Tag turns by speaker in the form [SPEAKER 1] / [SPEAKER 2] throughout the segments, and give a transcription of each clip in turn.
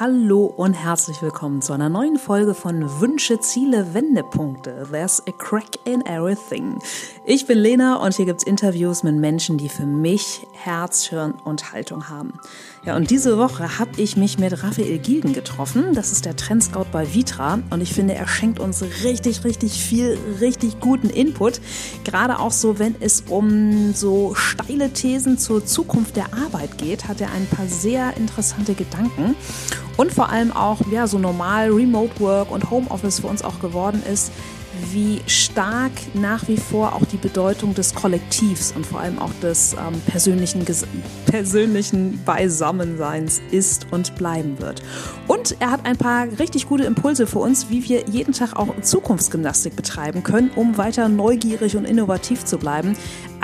[SPEAKER 1] Hallo und herzlich willkommen zu einer neuen Folge von Wünsche, Ziele, Wendepunkte. There's a crack in everything. Ich bin Lena und hier gibt's Interviews mit Menschen, die für mich Herz, Hirn und Haltung haben. Ja, und diese Woche habe ich mich mit Raphael Gilgen getroffen. Das ist der Trendscout bei Vitra und ich finde, er schenkt uns richtig, richtig viel, richtig guten Input. Gerade auch so, wenn es um so steile Thesen zur Zukunft der Arbeit geht, hat er ein paar sehr interessante Gedanken und vor allem auch ja so normal Remote Work und Homeoffice für uns auch geworden ist, wie stark nach wie vor auch die Bedeutung des Kollektivs und vor allem auch des ähm, persönlichen, persönlichen Beisammenseins ist und bleiben wird. Und er hat ein paar richtig gute Impulse für uns, wie wir jeden Tag auch Zukunftsgymnastik betreiben können, um weiter neugierig und innovativ zu bleiben.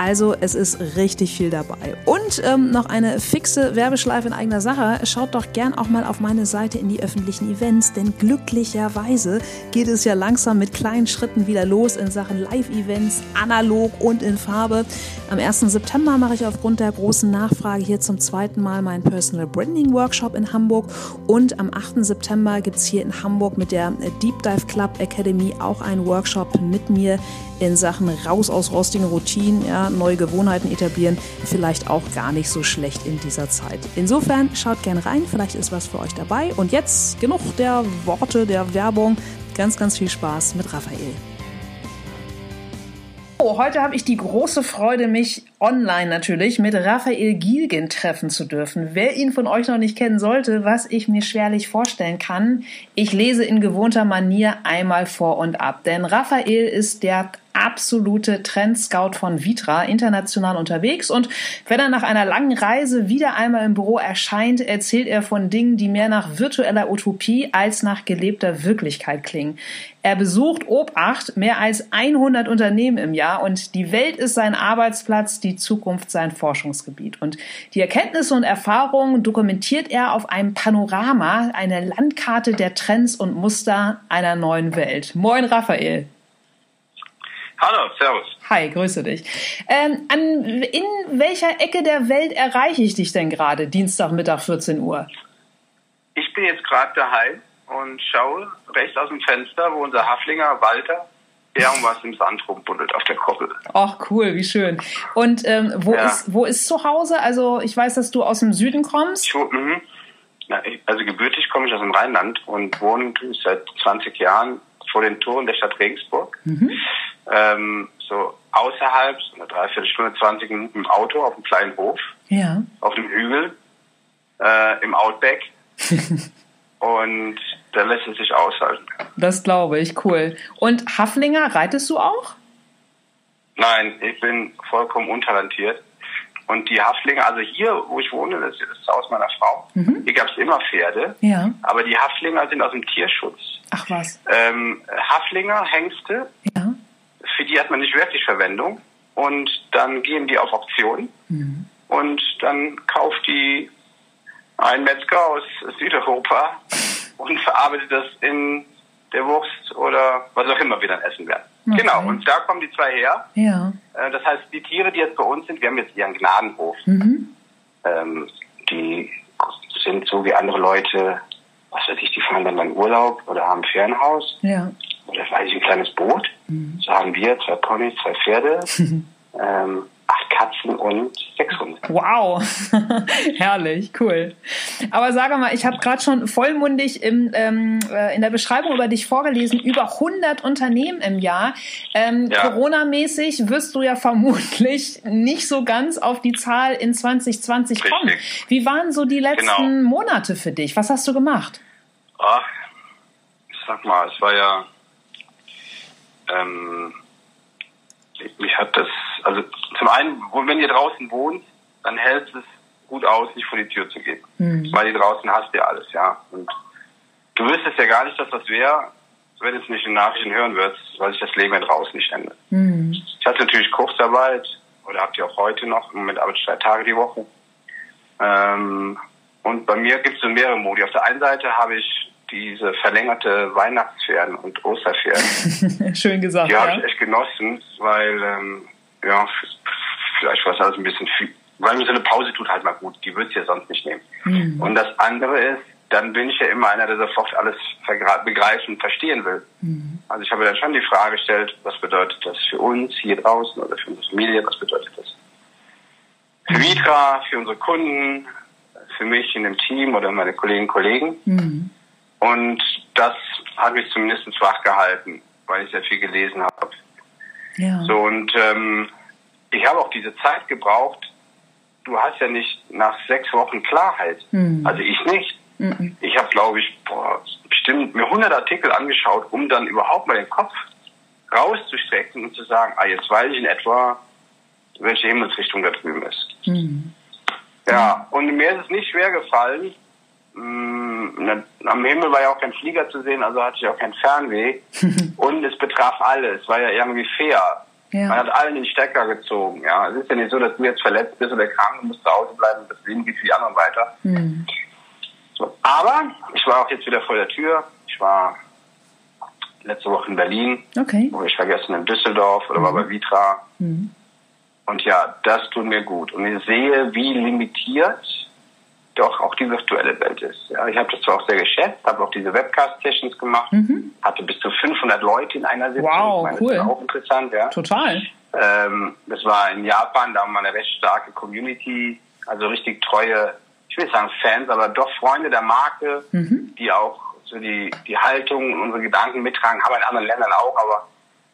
[SPEAKER 1] Also es ist richtig viel dabei. Und ähm, noch eine fixe Werbeschleife in eigener Sache. Schaut doch gern auch mal auf meine Seite in die öffentlichen Events, denn glücklicherweise geht es ja langsam mit kleinen Schritten wieder los in Sachen Live-Events, analog und in Farbe. Am 1. September mache ich aufgrund der großen Nachfrage hier zum zweiten Mal meinen Personal Branding Workshop in Hamburg und am 8. September gibt es hier in Hamburg mit der Deep Dive Club Academy auch einen Workshop mit mir in Sachen raus aus rostigen Routinen, ja, neue Gewohnheiten etablieren, vielleicht auch gar nicht so schlecht in dieser Zeit. Insofern schaut gerne rein, vielleicht ist was für euch dabei. Und jetzt genug der Worte, der Werbung. Ganz, ganz viel Spaß mit Raphael. Oh, heute habe ich die große Freude, mich online natürlich mit Raphael Gielgen treffen zu dürfen. Wer ihn von euch noch nicht kennen sollte, was ich mir schwerlich vorstellen kann, ich lese in gewohnter Manier einmal vor und ab. Denn Raphael ist der absolute Trendscout von Vitra, international unterwegs. Und wenn er nach einer langen Reise wieder einmal im Büro erscheint, erzählt er von Dingen, die mehr nach virtueller Utopie als nach gelebter Wirklichkeit klingen. Er besucht Obacht mehr als 100 Unternehmen im Jahr und die Welt ist sein Arbeitsplatz, die Zukunft sein Forschungsgebiet. Und die Erkenntnisse und Erfahrungen dokumentiert er auf einem Panorama, eine Landkarte der Trends und Muster einer neuen Welt. Moin, Raphael.
[SPEAKER 2] Hallo, servus.
[SPEAKER 1] Hi, grüße dich. Ähm, an, in welcher Ecke der Welt erreiche ich dich denn gerade, Dienstagmittag 14 Uhr?
[SPEAKER 2] Ich bin jetzt gerade daheim und schaue rechts aus dem Fenster, wo unser Haflinger Walter irgendwas im Sand rumbuddelt auf der Koppel.
[SPEAKER 1] Ach cool, wie schön. Und ähm, wo, ja. ist, wo ist zu Hause? Also ich weiß, dass du aus dem Süden kommst.
[SPEAKER 2] Ich, mh, also gebürtig komme ich aus dem Rheinland und wohne seit 20 Jahren vor den Toren der Stadt Regensburg. Mhm ähm, so außerhalb, so eine Dreiviertelstunde, 20 Minuten im Auto auf einem kleinen Hof,
[SPEAKER 1] ja.
[SPEAKER 2] auf dem Hügel, äh, im Outback. Und da lässt es sich aushalten.
[SPEAKER 1] Das glaube ich, cool. Und Haflinger, reitest du auch?
[SPEAKER 2] Nein, ich bin vollkommen untalentiert. Und die Haflinger, also hier, wo ich wohne, das ist das Haus meiner Frau, mhm. hier gab es immer Pferde.
[SPEAKER 1] Ja.
[SPEAKER 2] Aber die Haflinger sind aus dem Tierschutz.
[SPEAKER 1] Ach was.
[SPEAKER 2] Ähm, Haflinger, Hengste,
[SPEAKER 1] ja
[SPEAKER 2] für die hat man nicht wirklich Verwendung. Und dann gehen die auf Auktion mhm. und dann kauft die ein Metzger aus Südeuropa und verarbeitet das in der Wurst oder was auch immer wir dann essen werden. Okay. Genau, und da kommen die zwei her.
[SPEAKER 1] Ja.
[SPEAKER 2] Äh, das heißt, die Tiere, die jetzt bei uns sind, wir haben jetzt ihren Gnadenhof.
[SPEAKER 1] Mhm.
[SPEAKER 2] Ähm, die sind so wie andere Leute, was weiß ich, die fahren dann in Urlaub oder haben ein Ferienhaus.
[SPEAKER 1] Ja
[SPEAKER 2] das war eigentlich ein kleines Boot. Mhm. So haben wir zwei Ponys, zwei Pferde, ähm, acht Katzen und sechs Hunde.
[SPEAKER 1] Wow, herrlich, cool. Aber sage mal, ich habe gerade schon vollmundig im, ähm, äh, in der Beschreibung über dich vorgelesen, über 100 Unternehmen im Jahr. Ähm, ja. Corona-mäßig wirst du ja vermutlich nicht so ganz auf die Zahl in 2020 Richtig. kommen. Wie waren so die letzten genau. Monate für dich? Was hast du gemacht?
[SPEAKER 2] Ach, ich sag mal, es war ja ähm, mich hat das, also zum einen, wenn ihr draußen wohnt, dann hält es gut aus, nicht vor die Tür zu gehen. Mhm. Weil ihr draußen hast ja alles, ja. Und du wüsstest ja gar nicht, dass das wäre, wenn du es nicht in Nachrichten hören würdest, weil sich das Leben draußen nicht endet. Mhm. Ich hatte natürlich Kurzarbeit, oder habt ihr auch heute noch, im Moment arbeite ich drei Tage die Woche. Ähm, und bei mir gibt es so mehrere Modi. Auf der einen Seite habe ich diese verlängerte Weihnachtsferien und Osterferien.
[SPEAKER 1] Schön gesagt.
[SPEAKER 2] Die
[SPEAKER 1] ja.
[SPEAKER 2] habe ich echt genossen, weil, ähm, ja, vielleicht war es alles ein bisschen viel, weil mir so eine Pause tut halt mal gut. Die würde es ja sonst nicht nehmen. Mhm. Und das andere ist, dann bin ich ja immer einer, der sofort alles begreifen, verstehen will. Mhm. Also ich habe dann schon die Frage gestellt, was bedeutet das für uns hier draußen oder für unsere Familie, was bedeutet das für mhm. Vitra, für unsere Kunden, für mich in dem Team oder meine Kolleginnen und Kollegen. Mhm. Und das hat mich zumindest wach gehalten, weil ich sehr viel gelesen habe. Ja. So und ähm, ich habe auch diese Zeit gebraucht. Du hast ja nicht nach sechs Wochen Klarheit. Mhm. Also ich nicht. Mhm. Ich habe, glaube ich, boah, bestimmt mir 100 Artikel angeschaut, um dann überhaupt mal den Kopf rauszustrecken und zu sagen, ah, jetzt weiß ich in etwa, welche Himmelsrichtung da drüben ist. Mhm. Ja, und mir ist es nicht schwer gefallen. Mm, am Himmel war ja auch kein Flieger zu sehen, also hatte ich auch kein Fernweh. und es betraf alle. Es war ja irgendwie fair. Ja. Man hat allen den Stecker gezogen. Ja, es ist ja nicht so, dass du jetzt verletzt bist oder krank und musst zu Hause bleiben und das Leben geht für die anderen weiter. Mhm. So. Aber ich war auch jetzt wieder vor der Tür. Ich war letzte Woche in Berlin. Okay. Ich war gestern in Düsseldorf oder mhm. war bei Vitra. Mhm. Und ja, das tut mir gut. Und ich sehe, wie limitiert doch auch die virtuelle Welt ist. Ja, ich habe das zwar auch sehr geschätzt, habe auch diese Webcast-Sessions gemacht, mhm. hatte bis zu 500 Leute in einer Sitzung.
[SPEAKER 1] Wow, meine, cool.
[SPEAKER 2] Das war auch interessant, ja.
[SPEAKER 1] Total.
[SPEAKER 2] Ähm, das war in Japan, da haben wir eine recht starke Community, also richtig treue, ich will sagen Fans, aber doch Freunde der Marke, mhm. die auch so die, die Haltung und unsere Gedanken mittragen, haben in anderen Ländern auch, aber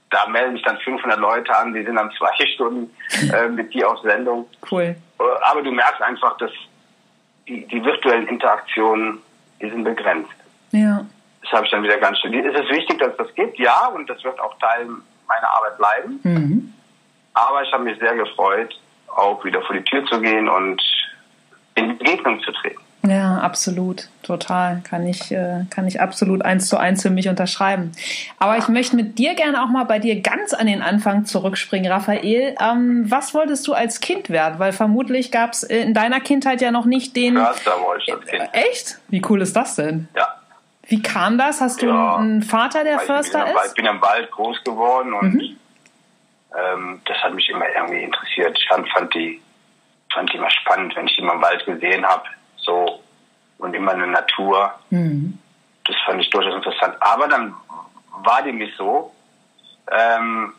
[SPEAKER 2] da melden sich dann 500 Leute an, die sind dann zwei Stunden äh, mit dir auf Sendung.
[SPEAKER 1] Cool.
[SPEAKER 2] Äh, aber du merkst einfach, dass die, die virtuellen Interaktionen, die sind begrenzt.
[SPEAKER 1] Ja.
[SPEAKER 2] Das habe ich dann wieder ganz schön. Es ist wichtig, dass es das gibt, ja, und das wird auch Teil meiner Arbeit bleiben. Mhm. Aber ich habe mich sehr gefreut, auch wieder vor die Tür zu gehen und in Begegnung zu treten.
[SPEAKER 1] Ja, absolut, total. Kann ich, äh, kann ich absolut eins zu eins für mich unterschreiben. Aber ich möchte mit dir gerne auch mal bei dir ganz an den Anfang zurückspringen, Raphael. Ähm, was wolltest du als Kind werden? Weil vermutlich gab es in deiner Kindheit ja noch nicht den.
[SPEAKER 2] Förster wollte ich als Kind.
[SPEAKER 1] Äh, echt? Wie cool ist das denn?
[SPEAKER 2] Ja.
[SPEAKER 1] Wie kam das? Hast du ja, einen Vater, der Förster
[SPEAKER 2] ist?
[SPEAKER 1] Wald,
[SPEAKER 2] ich bin im Wald groß geworden und mhm. ähm, das hat mich immer irgendwie interessiert. Ich fand, fand die fand die immer spannend, wenn ich die mal im Wald gesehen habe so und immer eine Natur. Mhm. Das fand ich durchaus interessant. Aber dann war dem nicht so. Ähm,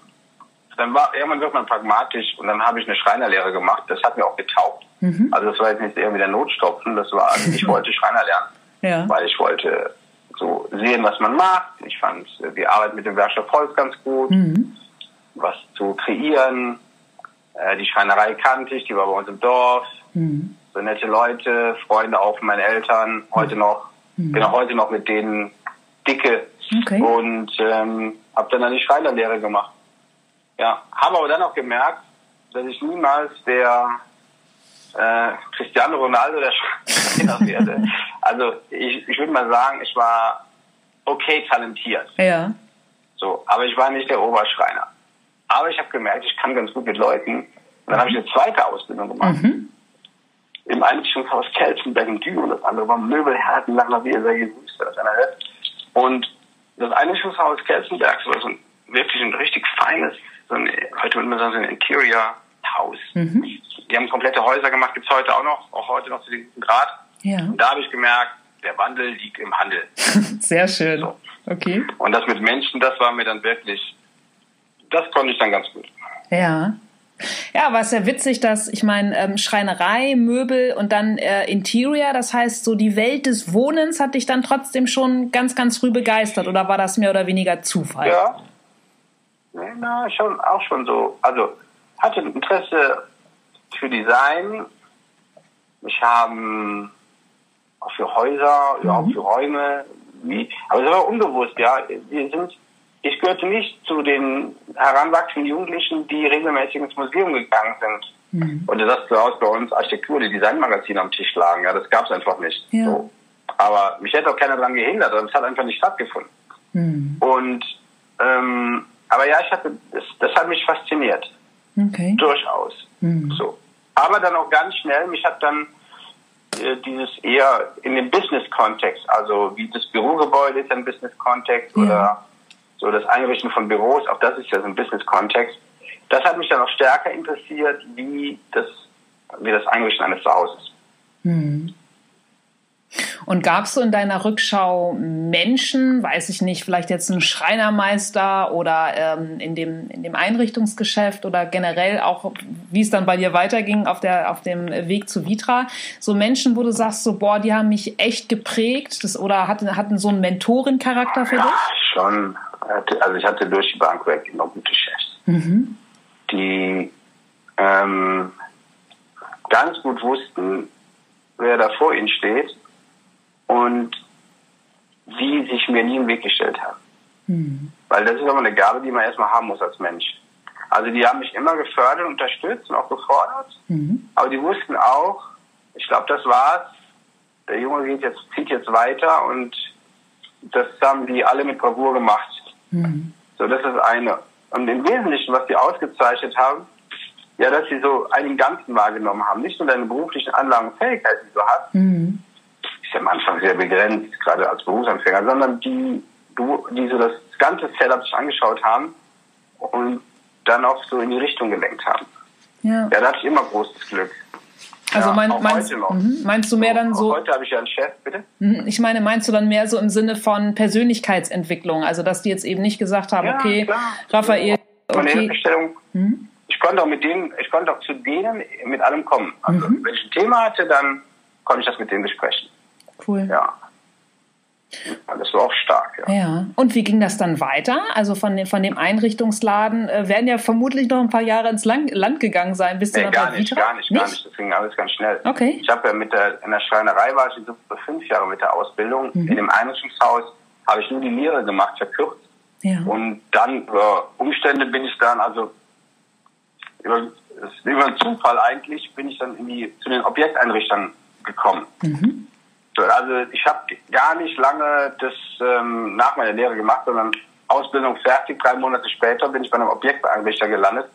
[SPEAKER 2] dann war irgendwann wird man pragmatisch und dann habe ich eine Schreinerlehre gemacht. Das hat mir auch getaugt. Mhm. Also das war jetzt nicht irgendwie der Notstopfen. Das war, also ich wollte Schreiner lernen, ja. weil ich wollte so sehen, was man macht. Ich fand die Arbeit mit dem Werkstoff Holz ganz gut, mhm. was zu kreieren. Äh, die Schreinerei kannte ich, die war bei uns im Dorf. Mhm so nette Leute, Freunde auch meine Eltern, heute noch, mhm. bin auch heute noch mit denen dicke okay. und ähm, habe dann eine Schreinerlehre gemacht. Ja, habe aber dann auch gemerkt, dass ich niemals der äh, Cristiano Ronaldo der Schreiner werde. Also ich, ich würde mal sagen, ich war okay talentiert.
[SPEAKER 1] Ja.
[SPEAKER 2] So, aber ich war nicht der Oberschreiner. Aber ich habe gemerkt, ich kann ganz gut mit Leuten. Und dann habe ich eine zweite Ausbildung gemacht. Mhm im Einrichtungshaus Kelsenberg in Düren. Das andere war Möbelherdenlanger, wie ihr sehr gegrüßt das einer hört. Und das Einrichtungshaus Kelsenberg war so ein, wirklich ein richtig feines, so ein, heute würde man sagen, so ein Interior-Haus. Mhm. Die haben komplette Häuser gemacht, gibt's heute auch noch, auch heute noch zu dem guten Grad. Ja. Und da habe ich gemerkt, der Wandel liegt im Handel.
[SPEAKER 1] Sehr schön. So. Okay.
[SPEAKER 2] Und das mit Menschen, das war mir dann wirklich, das konnte ich dann ganz gut.
[SPEAKER 1] Ja. Ja, war es ja witzig, dass ich meine ähm, Schreinerei, Möbel und dann äh, Interior, das heißt so die Welt des Wohnens hat dich dann trotzdem schon ganz, ganz früh begeistert oder war das mehr oder weniger Zufall?
[SPEAKER 2] Ja, na schon auch schon so. Also hatte Interesse für Design. Ich habe auch für Häuser, mhm. auch für Räume. Wie, aber es war unbewusst, ja. Wir sind ich gehörte nicht zu den heranwachsenden Jugendlichen, die regelmäßig ins Museum gegangen sind. Mhm. Und das zu Hause bei uns Architektur, die Designmagazine am Tisch lagen. Ja, das gab es einfach nicht. Ja. So. Aber mich hätte auch keiner daran gehindert, das hat einfach nicht stattgefunden. Mhm. Und ähm, aber ja, ich hatte, das, das hat mich fasziniert. Okay. Durchaus. Mhm. So. Aber dann auch ganz schnell, mich hat dann äh, dieses eher in dem Business-Kontext, also wie das Bürogebäude ist ein Business-Kontext ja. oder so das Einrichten von Büros, auch das ist ja so ein Business-Kontext. Das hat mich dann noch stärker interessiert, wie das, wie das Einrichten eines Zuhauses. Mhm.
[SPEAKER 1] Und gab es so in deiner Rückschau Menschen, weiß ich nicht, vielleicht jetzt ein Schreinermeister oder ähm, in, dem, in dem Einrichtungsgeschäft oder generell auch, wie es dann bei dir weiterging auf, der, auf dem Weg zu Vitra, so Menschen, wo du sagst, so, boah, die haben mich echt geprägt das, oder hatten, hatten so einen Mentorencharakter für
[SPEAKER 2] ja,
[SPEAKER 1] dich?
[SPEAKER 2] schon. Also ich hatte durch die Bank weg immer gute Chefs, mhm. die ähm, ganz gut wussten, wer da vor ihnen steht und sie sich mir nie im Weg gestellt haben. Mhm. Weil das ist aber eine Gabe, die man erstmal haben muss als Mensch. Also die haben mich immer gefördert, unterstützt und auch gefordert. Mhm. Aber die wussten auch, ich glaube, das war's. Der Junge geht jetzt, zieht jetzt weiter und das haben die alle mit Bravour gemacht. Mhm. So, das ist eine. Und im Wesentlichen, was die ausgezeichnet haben, ja, dass sie so einen Ganzen wahrgenommen haben. Nicht nur deine beruflichen Anlagen und Fähigkeiten, die du hast, mhm ist am Anfang sehr begrenzt, gerade als Berufsanfänger, sondern die, die so das ganze Setup sich angeschaut haben und dann auch so in die Richtung gelenkt haben. Ja, ja da hatte ich immer großes Glück.
[SPEAKER 1] Also mein, ja, meinst, mhm. meinst du mehr dann so?
[SPEAKER 2] Heute habe ich ja einen Chef, bitte.
[SPEAKER 1] Mhm. Ich meine, meinst du dann mehr so im Sinne von Persönlichkeitsentwicklung? Also dass die jetzt eben nicht gesagt haben, ja, okay, klar. Raphael,
[SPEAKER 2] okay. Meine mhm. ich konnte auch mit denen, ich konnte auch zu denen mit allem kommen. Also mhm. wenn ich ein Thema hatte, dann konnte ich das mit denen besprechen
[SPEAKER 1] cool.
[SPEAKER 2] Ja. Das war auch stark,
[SPEAKER 1] ja. Ja. Und wie ging das dann weiter? Also von dem, von dem Einrichtungsladen äh, werden ja vermutlich noch ein paar Jahre ins Land, Land gegangen sein, bis
[SPEAKER 2] nee, du gar nicht, gar nicht, nicht, gar nicht. Das ging alles ganz schnell.
[SPEAKER 1] Okay.
[SPEAKER 2] Ich habe ja mit der, in der Schreinerei war ich so fünf Jahre mit der Ausbildung. Mhm. In dem Einrichtungshaus habe ich nur die Lehre gemacht, verkürzt. Ja. Und dann über Umstände bin ich dann, also über, über einen Zufall eigentlich, bin ich dann in die, zu den Objekteinrichtern gekommen. Mhm. Also ich habe gar nicht lange das ähm, nach meiner Lehre gemacht, sondern Ausbildung fertig. Drei Monate später bin ich bei einem Objekteinrichter gelandet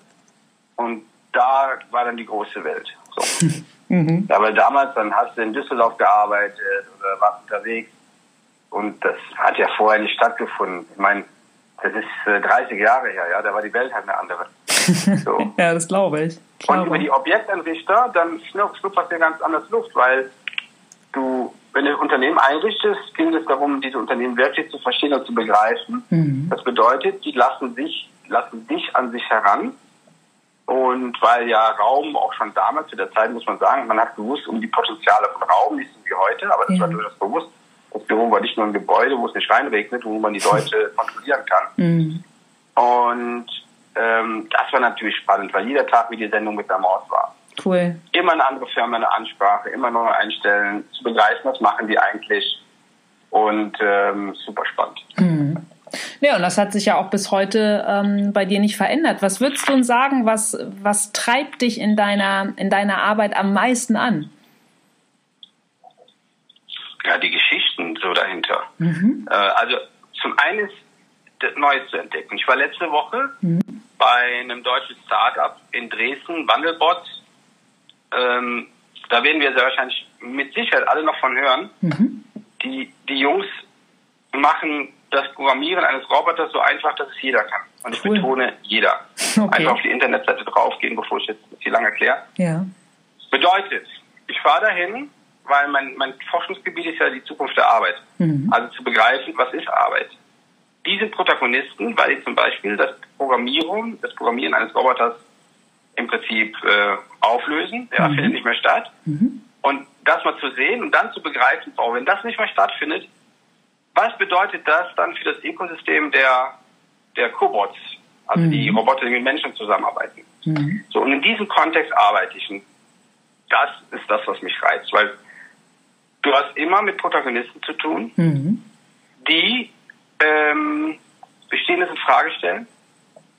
[SPEAKER 2] und da war dann die große Welt. So. mhm. Ja, weil damals dann hast du in Düsseldorf gearbeitet oder warst unterwegs und das hat ja vorher nicht stattgefunden. Ich meine, das ist äh, 30 Jahre her, ja, da war die Welt halt eine andere.
[SPEAKER 1] So. ja, das glaube ich.
[SPEAKER 2] Glaube. Und über die Objekteinrichter, dann schnuppert dir ganz anders Luft, weil du wenn du Unternehmen einrichtest, ging es darum, diese Unternehmen wirklich zu verstehen und zu begreifen. Mhm. Das bedeutet, die lassen sich, lassen dich an sich heran. Und weil ja Raum auch schon damals, zu der Zeit muss man sagen, man hat gewusst um die Potenziale von Raum, nicht so wie heute, aber das ja. war durchaus bewusst. Das Büro war nicht nur ein Gebäude, wo es nicht reinregnet, wo man die Leute kontrollieren kann. Mhm. Und ähm, das war natürlich spannend, weil jeder Tag wie die Sendung mit der Maus war.
[SPEAKER 1] Cool.
[SPEAKER 2] Immer eine andere Firma, eine Ansprache, immer neu einstellen, zu begreifen, was machen die eigentlich. Und ähm, super spannend.
[SPEAKER 1] Mhm. Ja, und das hat sich ja auch bis heute ähm, bei dir nicht verändert. Was würdest du uns sagen, was, was treibt dich in deiner, in deiner Arbeit am meisten an?
[SPEAKER 2] Ja, die Geschichten so dahinter. Mhm. Äh, also zum einen ist das Neues zu entdecken. Ich war letzte Woche mhm. bei einem deutschen Start-up in Dresden, Wandelbot, ähm, da werden wir sehr wahrscheinlich mit Sicherheit alle noch von hören. Mhm. Die, die Jungs machen das Programmieren eines Roboters so einfach, dass es jeder kann. Und ich cool. betone jeder. Okay. Einfach auf die Internetseite draufgehen, bevor ich jetzt hier lang erkläre.
[SPEAKER 1] Ja.
[SPEAKER 2] Bedeutet, ich fahre dahin, weil mein, mein Forschungsgebiet ist ja die Zukunft der Arbeit. Mhm. Also zu begreifen, was ist Arbeit. Diese Protagonisten, weil ich zum Beispiel das Programmieren, das Programmieren eines Roboters im Prinzip äh, auflösen. Der mhm. findet nicht mehr statt. Mhm. Und das mal zu sehen und dann zu begreifen, oh, wenn das nicht mehr stattfindet, was bedeutet das dann für das Ökosystem der, der Cobots, also mhm. die Roboter, die mit Menschen zusammenarbeiten? Mhm. So, und in diesem Kontext arbeite ich. Und das ist das, was mich reizt, weil du hast immer mit Protagonisten zu tun, mhm. die ähm, Bestehendes in Frage stellen,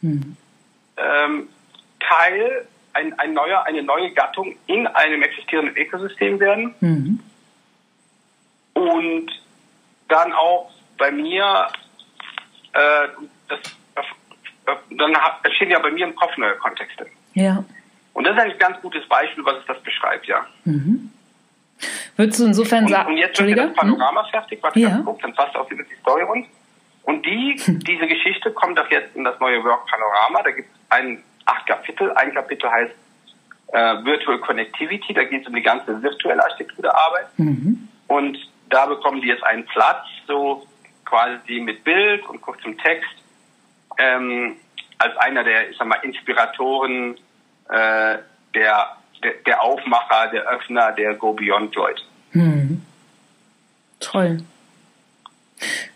[SPEAKER 2] mhm. ähm, Teil, ein, ein neuer, eine neue Gattung in einem existierenden Ökosystem werden. Mhm. Und dann auch bei mir, äh, das, dann entstehen ja bei mir im Kopf neue Kontexte.
[SPEAKER 1] Ja.
[SPEAKER 2] Und das ist ein ganz gutes Beispiel, was es das beschreibt, ja. Mhm.
[SPEAKER 1] Würdest du insofern sagen.
[SPEAKER 2] Und, jetzt wird das Panorama hm? fertig, was ja. ganz guckt, dann passt auch wieder die Story rund. Und die, diese Geschichte kommt doch jetzt in das neue Work Panorama. Da gibt es einen acht Kapitel. Ein Kapitel heißt äh, Virtual Connectivity, da geht es um die ganze virtuelle Architektur der Arbeit. Mhm. Und da bekommen die jetzt einen Platz, so quasi mit Bild und kurzem Text, ähm, als einer der, ich sag mal, Inspiratoren, äh, der, der, der Aufmacher, der Öffner der Go Beyond Leute. Hm.
[SPEAKER 1] Toll.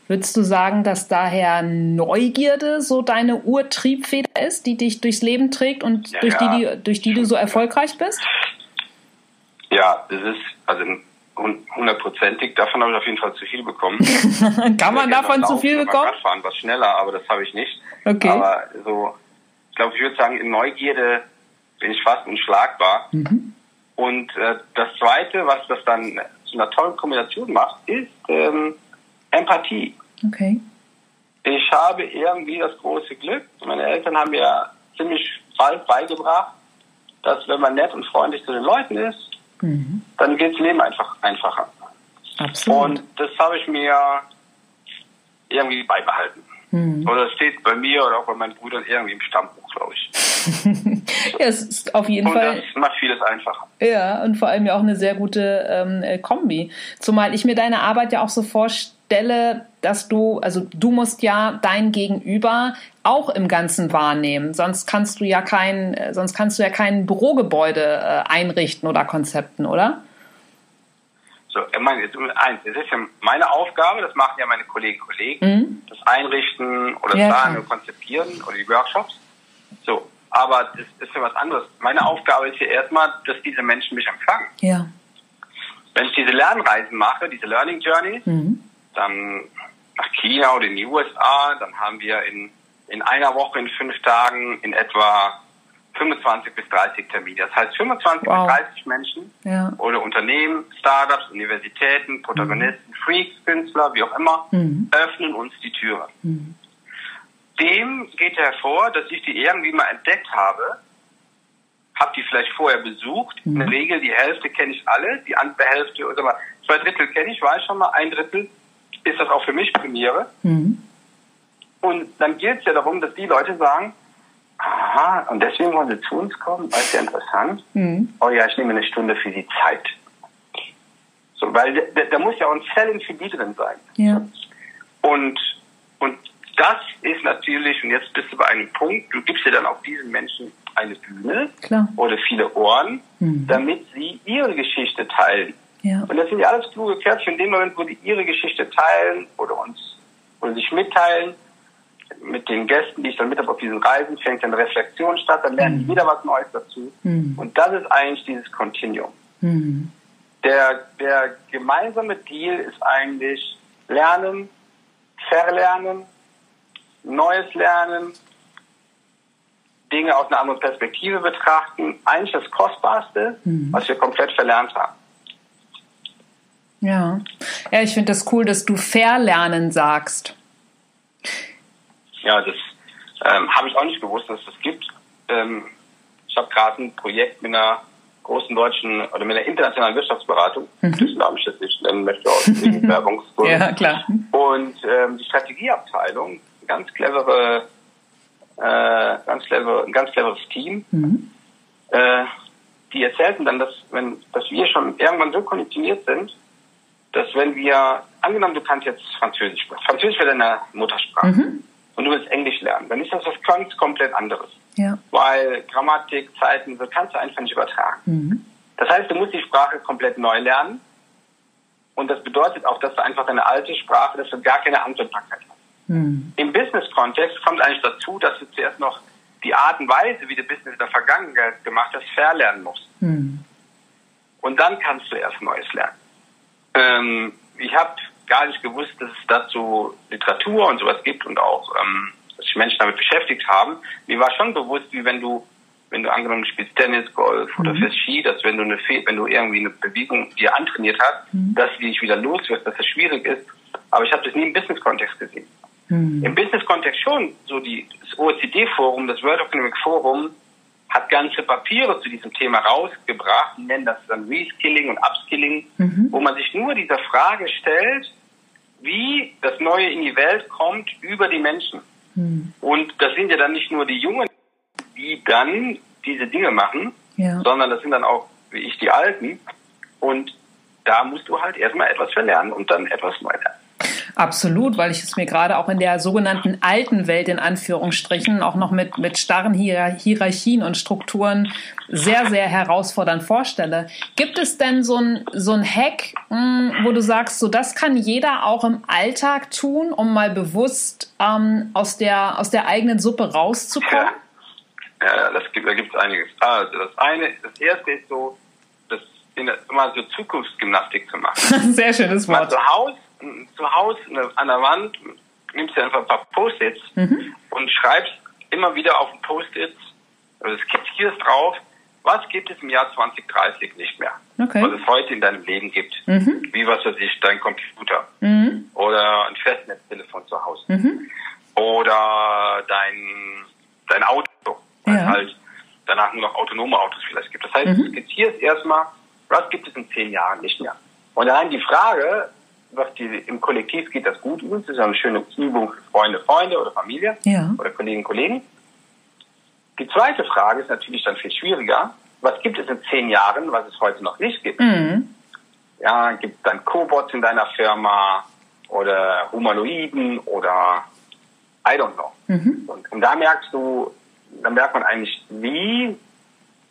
[SPEAKER 1] Würdest du sagen, dass daher Neugierde so deine Urtriebfeder ist, die dich durchs Leben trägt und ja, durch. Die, die, durch die du so erfolgreich bist?
[SPEAKER 2] Ja, das ist also hundertprozentig. Davon habe ich auf jeden Fall zu viel bekommen.
[SPEAKER 1] Kann man davon zu viel bekommen?
[SPEAKER 2] Radfahren was schneller, aber das habe ich nicht.
[SPEAKER 1] Okay.
[SPEAKER 2] Aber so, ich glaube, ich würde sagen, in Neugierde bin ich fast unschlagbar. Mhm. Und äh, das Zweite, was das dann zu einer tollen Kombination macht, ist ähm, Empathie.
[SPEAKER 1] Okay.
[SPEAKER 2] Ich habe irgendwie das große Glück, meine Eltern haben mir ziemlich bald beigebracht, dass wenn man nett und freundlich zu den Leuten ist, mhm. dann geht das Leben einfach einfacher.
[SPEAKER 1] Absolut.
[SPEAKER 2] Und das habe ich mir irgendwie beibehalten. Mhm. Oder es steht bei mir oder auch bei meinen Brüdern irgendwie im Stammbuch, glaube ich.
[SPEAKER 1] ja, es ist auf jeden
[SPEAKER 2] und
[SPEAKER 1] Fall.
[SPEAKER 2] Das macht vieles einfacher.
[SPEAKER 1] Ja, und vor allem ja auch eine sehr gute ähm, äh, Kombi. Zumal ich mir deine Arbeit ja auch so vorstelle, dass du, also du musst ja dein Gegenüber auch im Ganzen wahrnehmen. Sonst kannst du ja kein, äh, sonst kannst du ja kein Bürogebäude äh, einrichten oder konzepten, oder?
[SPEAKER 2] So, ich meine, eins, es ist ja meine Aufgabe, das machen ja meine Kolleginnen und Kollegen, mhm. das Einrichten oder ja, Planen und Konzipieren oder die Workshops. So, aber das ist ja was anderes. Meine Aufgabe ist ja erstmal, dass diese Menschen mich empfangen.
[SPEAKER 1] Ja.
[SPEAKER 2] Wenn ich diese Lernreisen mache, diese Learning Journeys, mhm. Dann nach China oder in die USA, dann haben wir in, in einer Woche, in fünf Tagen in etwa 25 bis 30 Termine. Das heißt, 25 wow. bis 30 Menschen
[SPEAKER 1] ja.
[SPEAKER 2] oder Unternehmen, Startups, Universitäten, Protagonisten, mhm. Freaks, Künstler, wie auch immer, mhm. öffnen uns die Türe. Mhm dem geht hervor, dass ich die irgendwie mal entdeckt habe, habe die vielleicht vorher besucht. Mhm. In der Regel die Hälfte kenne ich alle, die andere Hälfte, oder mal zwei Drittel kenne ich, weiß schon mal, ein Drittel ist das auch für mich Premiere. Mhm. Und dann geht es ja darum, dass die Leute sagen, aha, und deswegen wollen sie zu uns kommen, weil es ja interessant. Mhm. Oh ja, ich nehme eine Stunde für die Zeit. So, weil da, da muss ja auch ein Selling für die drin sein.
[SPEAKER 1] Ja.
[SPEAKER 2] Und, und das ist natürlich, und jetzt bist du bei einem Punkt, du gibst ja dann auch diesen Menschen eine Bühne
[SPEAKER 1] Klar.
[SPEAKER 2] oder viele Ohren, mhm. damit sie ihre Geschichte teilen.
[SPEAKER 1] Ja.
[SPEAKER 2] Und das sind ja alles kluge Kerzen. In dem Moment, wo die ihre Geschichte teilen oder uns oder sich mitteilen, mit den Gästen, die ich dann mit habe auf diesen Reisen, fängt dann Reflexion statt, dann lernt mhm. jeder was Neues dazu. Mhm. Und das ist eigentlich dieses Continuum. Mhm. Der, der gemeinsame Deal ist eigentlich Lernen, Verlernen, Neues lernen, Dinge aus einer anderen Perspektive betrachten. Eigentlich das Kostbarste, mhm. was wir komplett verlernt haben.
[SPEAKER 1] Ja, ja ich finde das cool, dass du Verlernen sagst.
[SPEAKER 2] Ja, das ähm, habe ich auch nicht gewusst, dass es das gibt. Ähm, ich habe gerade ein Projekt mit einer großen deutschen oder mit einer internationalen Wirtschaftsberatung, mhm. Düsseldorf ich das nicht nennen möchte, aus Werbungsgründen.
[SPEAKER 1] ja, klar.
[SPEAKER 2] Und ähm, die Strategieabteilung ganz clevere, äh, ganz clever, ein ganz cleveres Team. Mhm. Äh, die erzählten dann, dass wenn, dass wir schon irgendwann so konditioniert sind, dass wenn wir, angenommen, du kannst jetzt Französisch, Französisch wäre deine Muttersprache mhm. und du willst Englisch lernen, dann ist das was ganz komplett anderes.
[SPEAKER 1] Ja.
[SPEAKER 2] Weil Grammatik, Zeiten, das kannst du einfach nicht übertragen. Mhm. Das heißt, du musst die Sprache komplett neu lernen. Und das bedeutet auch, dass du einfach deine alte Sprache, dass du gar keine Anwendbarkeit hast. Mhm. Im Business-Kontext kommt eigentlich dazu, dass du zuerst noch die Art und Weise, wie du Business in der Vergangenheit gemacht hast, verlernen musst. Mhm. Und dann kannst du erst Neues lernen. Ähm, ich habe gar nicht gewusst, dass es dazu Literatur und sowas gibt und auch, ähm, dass sich Menschen damit beschäftigt haben. Mir war schon bewusst, wie wenn du, wenn du angenommen spielst Tennis, Golf oder mhm. fährst Ski, dass wenn du eine, wenn du irgendwie eine Bewegung dir antrainiert hast, mhm. dass die dich wieder los wird, dass das schwierig ist. Aber ich habe das nie im Business-Kontext gesehen. Mhm. Im Business-Kontext schon, so die, das OECD-Forum, das World Economic Forum, hat ganze Papiere zu diesem Thema rausgebracht, die nennen das dann Reskilling und Upskilling, mhm. wo man sich nur dieser Frage stellt, wie das Neue in die Welt kommt über die Menschen. Mhm. Und das sind ja dann nicht nur die Jungen, die dann diese Dinge machen, ja. sondern das sind dann auch, wie ich, die Alten. Und da musst du halt erstmal etwas verlernen und dann etwas neu lernen.
[SPEAKER 1] Absolut, weil ich es mir gerade auch in der sogenannten alten Welt in Anführungsstrichen auch noch mit, mit starren Hierarchien und Strukturen sehr, sehr herausfordernd vorstelle. Gibt es denn so ein, so ein Hack, hm, wo du sagst, so das kann jeder auch im Alltag tun, um mal bewusst ähm, aus, der, aus der eigenen Suppe rauszukommen?
[SPEAKER 2] Ja, ja das gibt, da gibt es einiges. Also das eine, das erste ist so, das immer so Zukunftsgymnastik zu machen.
[SPEAKER 1] Sehr schönes Wort.
[SPEAKER 2] Mal zu Hause zu Hause an der Wand, nimmst dir einfach ein paar Post-its mhm. und schreibst immer wieder auf Post-its, also skizzierst drauf, was gibt es im Jahr 2030 nicht mehr, okay. was es heute in deinem Leben gibt. Mhm. Wie was weiß ich, dein Computer mhm. oder ein Festnetztelefon zu Hause mhm. oder dein, dein Auto, weil ja. es halt danach nur noch autonome Autos vielleicht gibt. Das heißt, mhm. du skizzierst erstmal, was gibt es in zehn Jahren nicht mehr. Und allein die Frage, was die, im Kollektiv geht das gut übrigens. Das ist eine schöne Übung für Freunde, Freunde oder Familie ja. oder Kolleginnen, Kollegen. Die zweite Frage ist natürlich dann viel schwieriger. Was gibt es in zehn Jahren, was es heute noch nicht gibt? Mhm. Ja, gibt es dann Cobots in deiner Firma oder Humanoiden oder I don't know. Mhm. Und, und da merkst du, da merkt man eigentlich, wie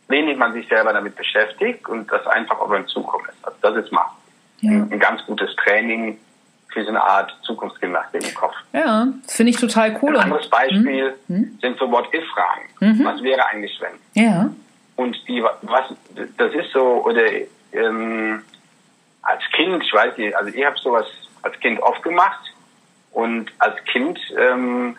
[SPEAKER 2] wenig man sich selber damit beschäftigt und das einfach auf einen zukommen ist. Also das ist mal ja. ein, ganz gutes Training für so eine Art Zukunftsgymnastik im Kopf.
[SPEAKER 1] Ja, finde ich total cool.
[SPEAKER 2] Ein anderes Beispiel hm? sind so What-If-Fragen. Mhm. Was wäre eigentlich, wenn?
[SPEAKER 1] Ja.
[SPEAKER 2] Und die, was, das ist so, oder ähm, als Kind, ich weiß nicht, also ich habe sowas als Kind oft gemacht und als Kind ähm,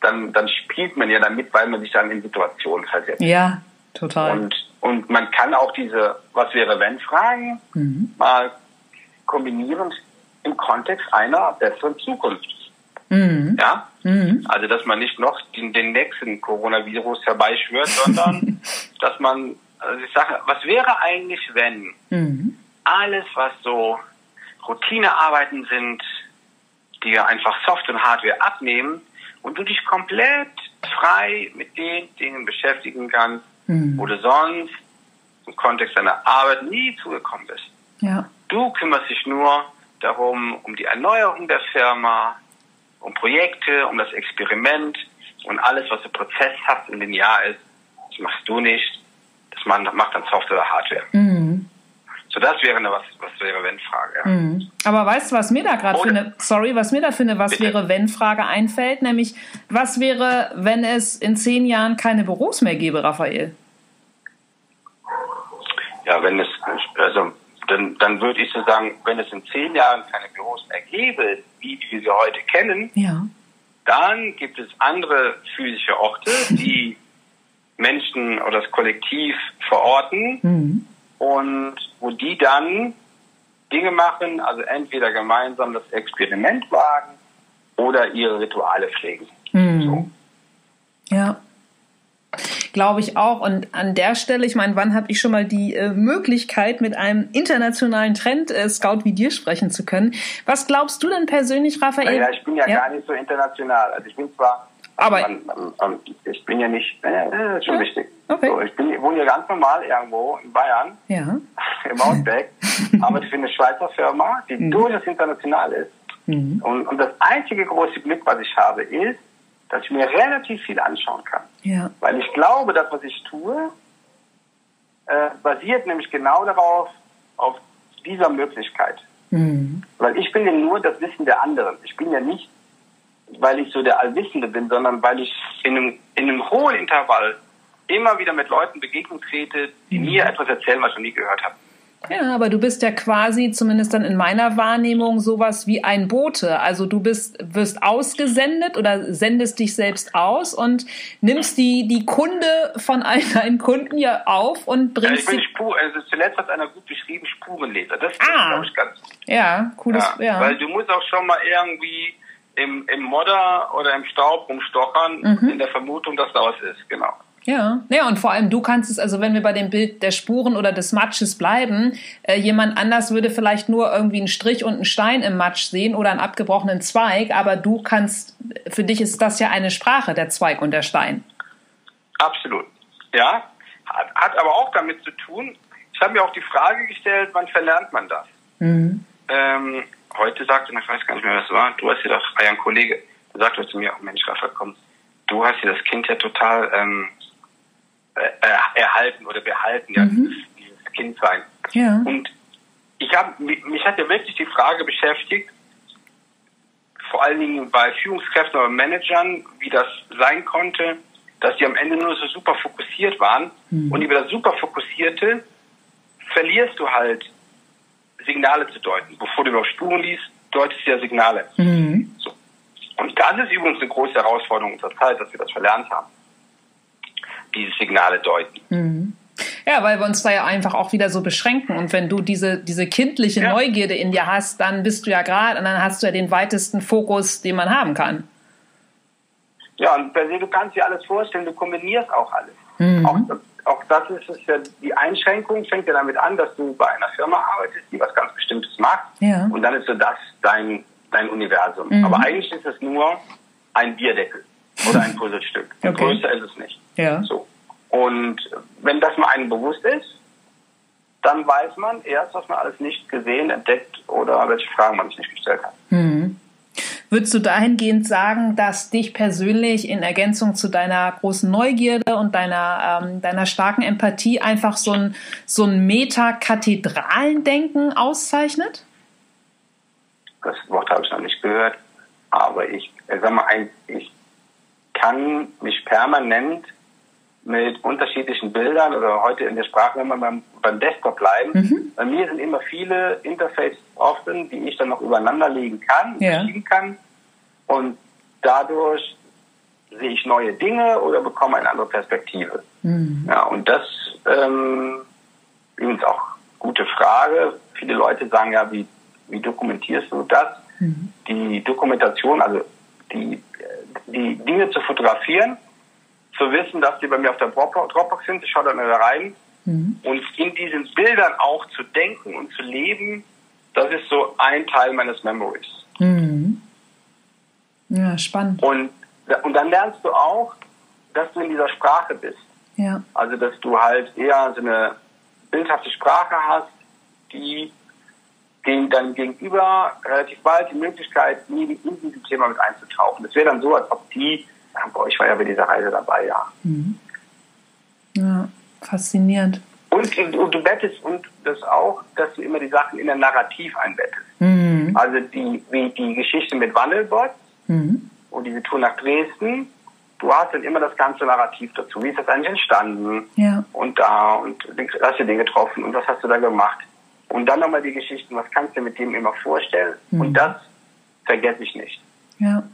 [SPEAKER 2] dann, dann spielt man ja damit, weil man sich dann in Situationen versetzt.
[SPEAKER 1] Ja, total.
[SPEAKER 2] Und, und man kann auch diese Was wäre wenn Fragen mhm. mal kombinieren im Kontext einer besseren Zukunft. Mhm. Ja? Mhm. Also, dass man nicht noch den, den nächsten Coronavirus herbeischwört, sondern dass man, also ich sage, was wäre eigentlich, wenn mhm. alles, was so Routinearbeiten sind, die ja einfach Soft- und Hardware abnehmen und du dich komplett frei mit den Dingen beschäftigen kannst, mhm. wo du sonst im Kontext deiner Arbeit nie zugekommen bist.
[SPEAKER 1] Ja.
[SPEAKER 2] Du kümmerst dich nur darum, um die Erneuerung der Firma, um Projekte, um das Experiment und alles, was du prozesshaft und linear ist, das machst du nicht. Das macht dann Software oder Hardware. Mhm. So, das wäre eine was, was wäre wenn Frage. Ja.
[SPEAKER 1] Mhm. Aber weißt du, was mir da gerade für eine, sorry, was mir da für eine was Bitte? wäre wenn Frage einfällt, nämlich was wäre, wenn es in zehn Jahren keine Büros mehr gäbe, Raphael?
[SPEAKER 2] Ja, wenn es, also dann, dann würde ich so sagen, wenn es in zehn Jahren keine Büros mehr gäbe, wie wir sie heute kennen,
[SPEAKER 1] ja.
[SPEAKER 2] dann gibt es andere physische Orte, die Menschen oder das Kollektiv verorten mhm. und wo die dann Dinge machen, also entweder gemeinsam das Experiment wagen oder ihre Rituale pflegen.
[SPEAKER 1] Mhm. So. Ja. Glaube ich auch. Und an der Stelle, ich meine, wann habe ich schon mal die äh, Möglichkeit, mit einem internationalen Trend-Scout äh, wie dir sprechen zu können? Was glaubst du denn persönlich, Raphael?
[SPEAKER 2] Ja, ich bin ja, ja, gar nicht so international. Also ich bin zwar,
[SPEAKER 1] aber
[SPEAKER 2] man, man, man, ich bin ja nicht, äh, ist schon ja. wichtig. Okay. So, ich bin, wohne ja ganz normal irgendwo in Bayern,
[SPEAKER 1] ja.
[SPEAKER 2] im Outback, arbeite für eine Schweizer Firma, die mhm. durchaus international ist. Mhm. Und, und das einzige große Glück, was ich habe, ist, dass ich mir relativ viel anschauen kann.
[SPEAKER 1] Ja.
[SPEAKER 2] Weil ich glaube, das, was ich tue, äh, basiert nämlich genau darauf, auf dieser Möglichkeit. Mhm. Weil ich bin ja nur das Wissen der anderen. Ich bin ja nicht, weil ich so der Allwissende bin, sondern weil ich in einem, in einem hohen Intervall immer wieder mit Leuten begegnen trete, die mhm. mir etwas erzählen, was ich noch nie gehört habe.
[SPEAKER 1] Ja, aber du bist ja quasi, zumindest dann in meiner Wahrnehmung, sowas wie ein Bote. Also du bist, wirst ausgesendet oder sendest dich selbst aus und nimmst die, die Kunde von all deinen Kunden ja auf und bringst
[SPEAKER 2] ja, ich bin Spur, also zuletzt hat einer gut beschrieben, Spurenleser. Das
[SPEAKER 1] ah.
[SPEAKER 2] glaube ich ganz
[SPEAKER 1] Ja, cooles, ja,
[SPEAKER 2] ja. Weil du musst auch schon mal irgendwie im, im Modder oder im Staub rumstochern, mhm. in der Vermutung, dass da was ist, genau.
[SPEAKER 1] Ja, ja, und vor allem du kannst es, also wenn wir bei dem Bild der Spuren oder des Matsches bleiben, äh, jemand anders würde vielleicht nur irgendwie einen Strich und einen Stein im Matsch sehen oder einen abgebrochenen Zweig, aber du kannst, für dich ist das ja eine Sprache, der Zweig und der Stein.
[SPEAKER 2] Absolut, ja. Hat, hat aber auch damit zu tun, ich habe mir auch die Frage gestellt, wann verlernt man das? Mhm. Ähm, heute sagte, ich weiß gar nicht mehr, was war, du hast ja doch, ein Kollege, sagte zu mir, oh Mensch, Rafa, komm, du hast dir das Kind ja total ähm, äh, erhalten oder behalten, ja, mhm. dieses, dieses Kindsein. Ja. Und ich habe mich hat ja wirklich die Frage beschäftigt, vor allen Dingen bei Führungskräften oder Managern, wie das sein konnte, dass die am Ende nur so super fokussiert waren. Mhm. Und über das super fokussierte verlierst du halt Signale zu deuten. Bevor du über Spuren liest, deutest du ja Signale. Mhm. So. Und das ist übrigens eine große Herausforderung unserer Zeit, dass wir das verlernt haben. Diese Signale deuten.
[SPEAKER 1] Mhm. Ja, weil wir uns da ja einfach auch wieder so beschränken. Und wenn du diese, diese kindliche ja. Neugierde in dir hast, dann bist du ja gerade, und dann hast du ja den weitesten Fokus, den man haben kann.
[SPEAKER 2] Ja, und per se, du kannst dir alles vorstellen, du kombinierst auch alles. Mhm. Auch, auch das ist es ja, die Einschränkung fängt ja damit an, dass du bei einer Firma arbeitest, die was ganz Bestimmtes macht. Ja. Und dann ist so das dein, dein Universum. Mhm. Aber eigentlich ist es nur ein Bierdeckel oder ein Puzzlestück. Okay. Größer ist es nicht. Ja. So. Und wenn das mal einem bewusst ist, dann weiß man erst, was man alles nicht gesehen, entdeckt oder welche Fragen man sich nicht gestellt hat.
[SPEAKER 1] Mhm. Würdest du dahingehend sagen, dass dich persönlich in Ergänzung zu deiner großen Neugierde und deiner, ähm, deiner starken Empathie einfach so ein, so ein Meta-Kathedralendenken auszeichnet?
[SPEAKER 2] Das Wort habe ich noch nicht gehört, aber ich, ich sag mal, ich kann mich permanent mit unterschiedlichen Bildern oder heute in der Sprache, wenn wir beim, beim Desktop bleiben. Mhm. Bei mir sind immer viele Interfaces offen, die ich dann noch übereinander legen kann, ja. schieben kann. Und dadurch sehe ich neue Dinge oder bekomme eine andere Perspektive. Mhm. Ja, und das ähm, übrigens auch gute Frage. Viele Leute sagen ja, wie, wie dokumentierst du das? Mhm. Die Dokumentation, also die, die Dinge zu fotografieren, zu wissen, dass die bei mir auf der Dropbox sind. Ich schaue dann da rein. Mhm. Und in diesen Bildern auch zu denken und zu leben, das ist so ein Teil meines Memories.
[SPEAKER 1] Mhm. Ja, spannend.
[SPEAKER 2] Und, und dann lernst du auch, dass du in dieser Sprache bist. Ja. Also, dass du halt eher so eine bildhafte Sprache hast, die gegen dann gegenüber relativ bald die Möglichkeit, in dieses Thema mit einzutauchen. Das wäre dann so, als ob die boah, ich war ja bei dieser Reise dabei, ja. Mhm.
[SPEAKER 1] Ja, faszinierend.
[SPEAKER 2] Und, und, du bettest und das auch, dass du immer die Sachen in ein Narrativ einbettest. Mhm. Also die, wie die Geschichte mit Wandelbot mhm. und diese Tour nach Dresden, du hast dann immer das ganze Narrativ dazu. Wie ist das eigentlich entstanden? Ja. Und da und hast du den getroffen und was hast du da gemacht? Und dann nochmal die Geschichten, was kannst du mit dem immer vorstellen? Mhm. Und das vergesse ich nicht.
[SPEAKER 1] Ja.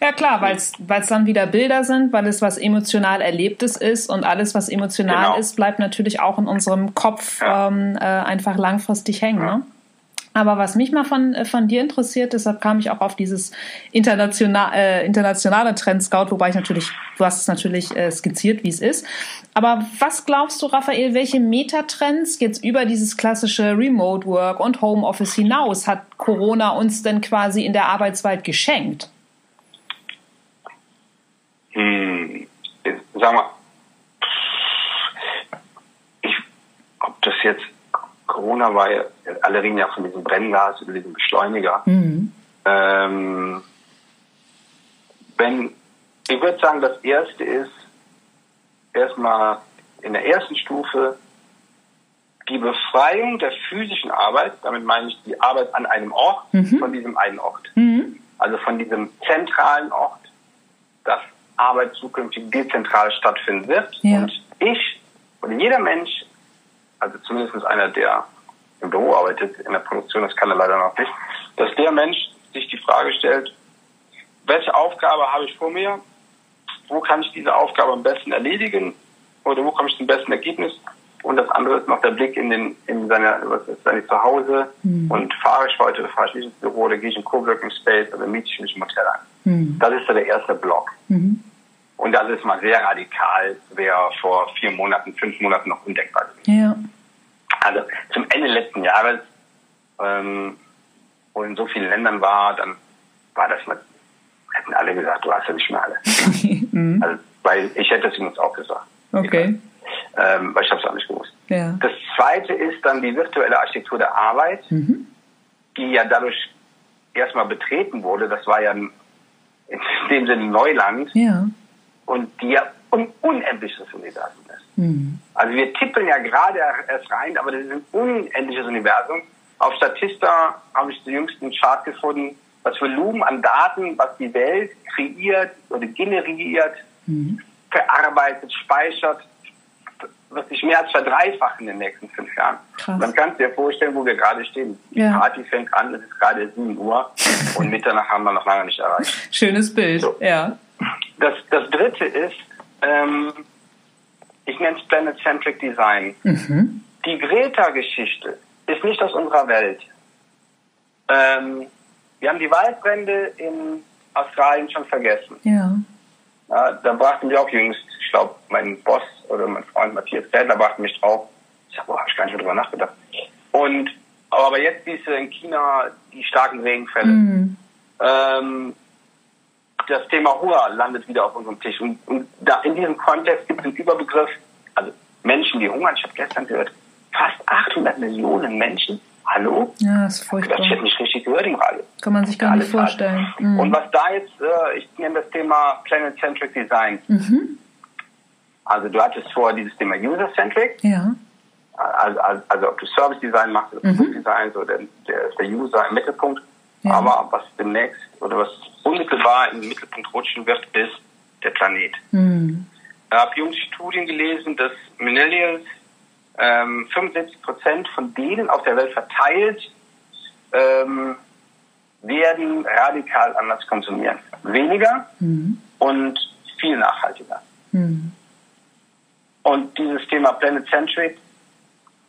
[SPEAKER 1] Ja klar, weil es dann wieder Bilder sind, weil es was emotional Erlebtes ist und alles, was emotional genau. ist, bleibt natürlich auch in unserem Kopf ja. ähm, äh, einfach langfristig hängen. Ja. Ne? Aber was mich mal von, äh, von dir interessiert, deshalb kam ich auch auf dieses international, äh, internationale Trend Scout, wobei ich natürlich, du hast es natürlich äh, skizziert, wie es ist. Aber was glaubst du, Raphael, welche Metatrends jetzt über dieses klassische Remote Work und Homeoffice hinaus hat Corona uns denn quasi in der Arbeitswelt geschenkt?
[SPEAKER 2] Hm, sag mal, ich, ob das jetzt Corona war, alle reden ja von diesem Brennglas oder diesem Beschleuniger. Mhm. Ähm, wenn, ich würde sagen, das erste ist erstmal in der ersten Stufe die Befreiung der physischen Arbeit, damit meine ich die Arbeit an einem Ort, mhm. von diesem einen Ort. Mhm. Also von diesem zentralen Ort, das Arbeit zukünftig dezentral stattfinden wird. Ja. Und ich oder jeder Mensch, also zumindest einer, der im Büro arbeitet, in der Produktion, das kann er leider noch nicht, dass der Mensch sich die Frage stellt, welche Aufgabe habe ich vor mir? Wo kann ich diese Aufgabe am besten erledigen? Oder wo komme ich zum besten Ergebnis? Und das andere ist noch der Blick in den, in seine, was ist seine Zuhause? Mhm. Und fahre ich heute, fahre ich nicht ins Büro, oder gehe ich in Coworking Space, oder miete ich mich im Hotel ein? Mhm. Das ist so der erste Block. Mhm. Und das ist mal sehr radikal, wäre vor vier Monaten, fünf Monaten noch undenkbar gewesen. Ja. Also zum Ende letzten Jahres, ähm, wo in so vielen Ländern war, dann war das mal, hätten alle gesagt, du hast ja nicht mehr alle. mhm. also, weil ich hätte es übrigens auch gesagt.
[SPEAKER 1] Okay.
[SPEAKER 2] Ähm, weil ich habe es auch nicht gewusst.
[SPEAKER 1] Ja.
[SPEAKER 2] Das zweite ist dann die virtuelle Architektur der Arbeit, mhm. die ja dadurch erstmal betreten wurde. Das war ja in dem Sinne Neuland.
[SPEAKER 1] Ja.
[SPEAKER 2] Und die ja ein unendliches Universum ist. Mhm. Also wir tippeln ja gerade erst rein, aber das ist ein unendliches Universum. Auf Statista habe ich den jüngsten Chart gefunden, das Volumen an Daten, was die Welt kreiert oder generiert, mhm. verarbeitet, speichert, wird sich mehr als verdreifachen in den nächsten fünf Jahren. Krass. Man kann sich vorstellen, wo wir gerade stehen. Die ja. Party fängt an, es ist gerade 7 Uhr und Mitternacht haben wir noch lange nicht erreicht.
[SPEAKER 1] Schönes Bild, so. ja.
[SPEAKER 2] Das, das dritte ist, ähm, ich nenne es Planet-Centric Design. Mhm. Die Greta-Geschichte ist nicht aus unserer Welt. Ähm, wir haben die Waldbrände in Australien schon vergessen.
[SPEAKER 1] Ja.
[SPEAKER 2] Ja da brachten wir auch jüngst, ich glaube, mein Boss oder mein Freund Matthias Zedler brachte mich drauf. Ich sag, boah, hab ich gar nicht mehr drüber nachgedacht. Und aber jetzt diese in China die starken Regenfälle. Mhm. Ähm, das Thema Hunger landet wieder auf unserem Tisch. Und, und da in diesem Kontext gibt es einen Überbegriff, also Menschen, die hungern. Ich habe gestern gehört, fast 800 Millionen Menschen. Hallo?
[SPEAKER 1] Ja, das ist furchtbar.
[SPEAKER 2] Das hätte nicht richtig gehört im Radio.
[SPEAKER 1] Kann man sich gar nicht vorstellen.
[SPEAKER 2] Mhm. Und was da jetzt, äh, ich nenne das Thema Planet-Centric Design. Mhm. Also du hattest vor dieses Thema User-Centric.
[SPEAKER 1] Ja.
[SPEAKER 2] Also, also, also, ob du Service-Design machst oder mhm. Produktdesign, so der, der, der User im Mittelpunkt. Ja. Aber was demnächst oder was unmittelbar in den Mittelpunkt rutschen wird, ist der Planet. Mhm. Ich habe junge Studien gelesen, dass Millennials ähm, 75 Prozent von denen auf der Welt verteilt ähm, werden radikal anders konsumieren. Weniger mhm. und viel nachhaltiger. Mhm. Und dieses Thema Planet Centric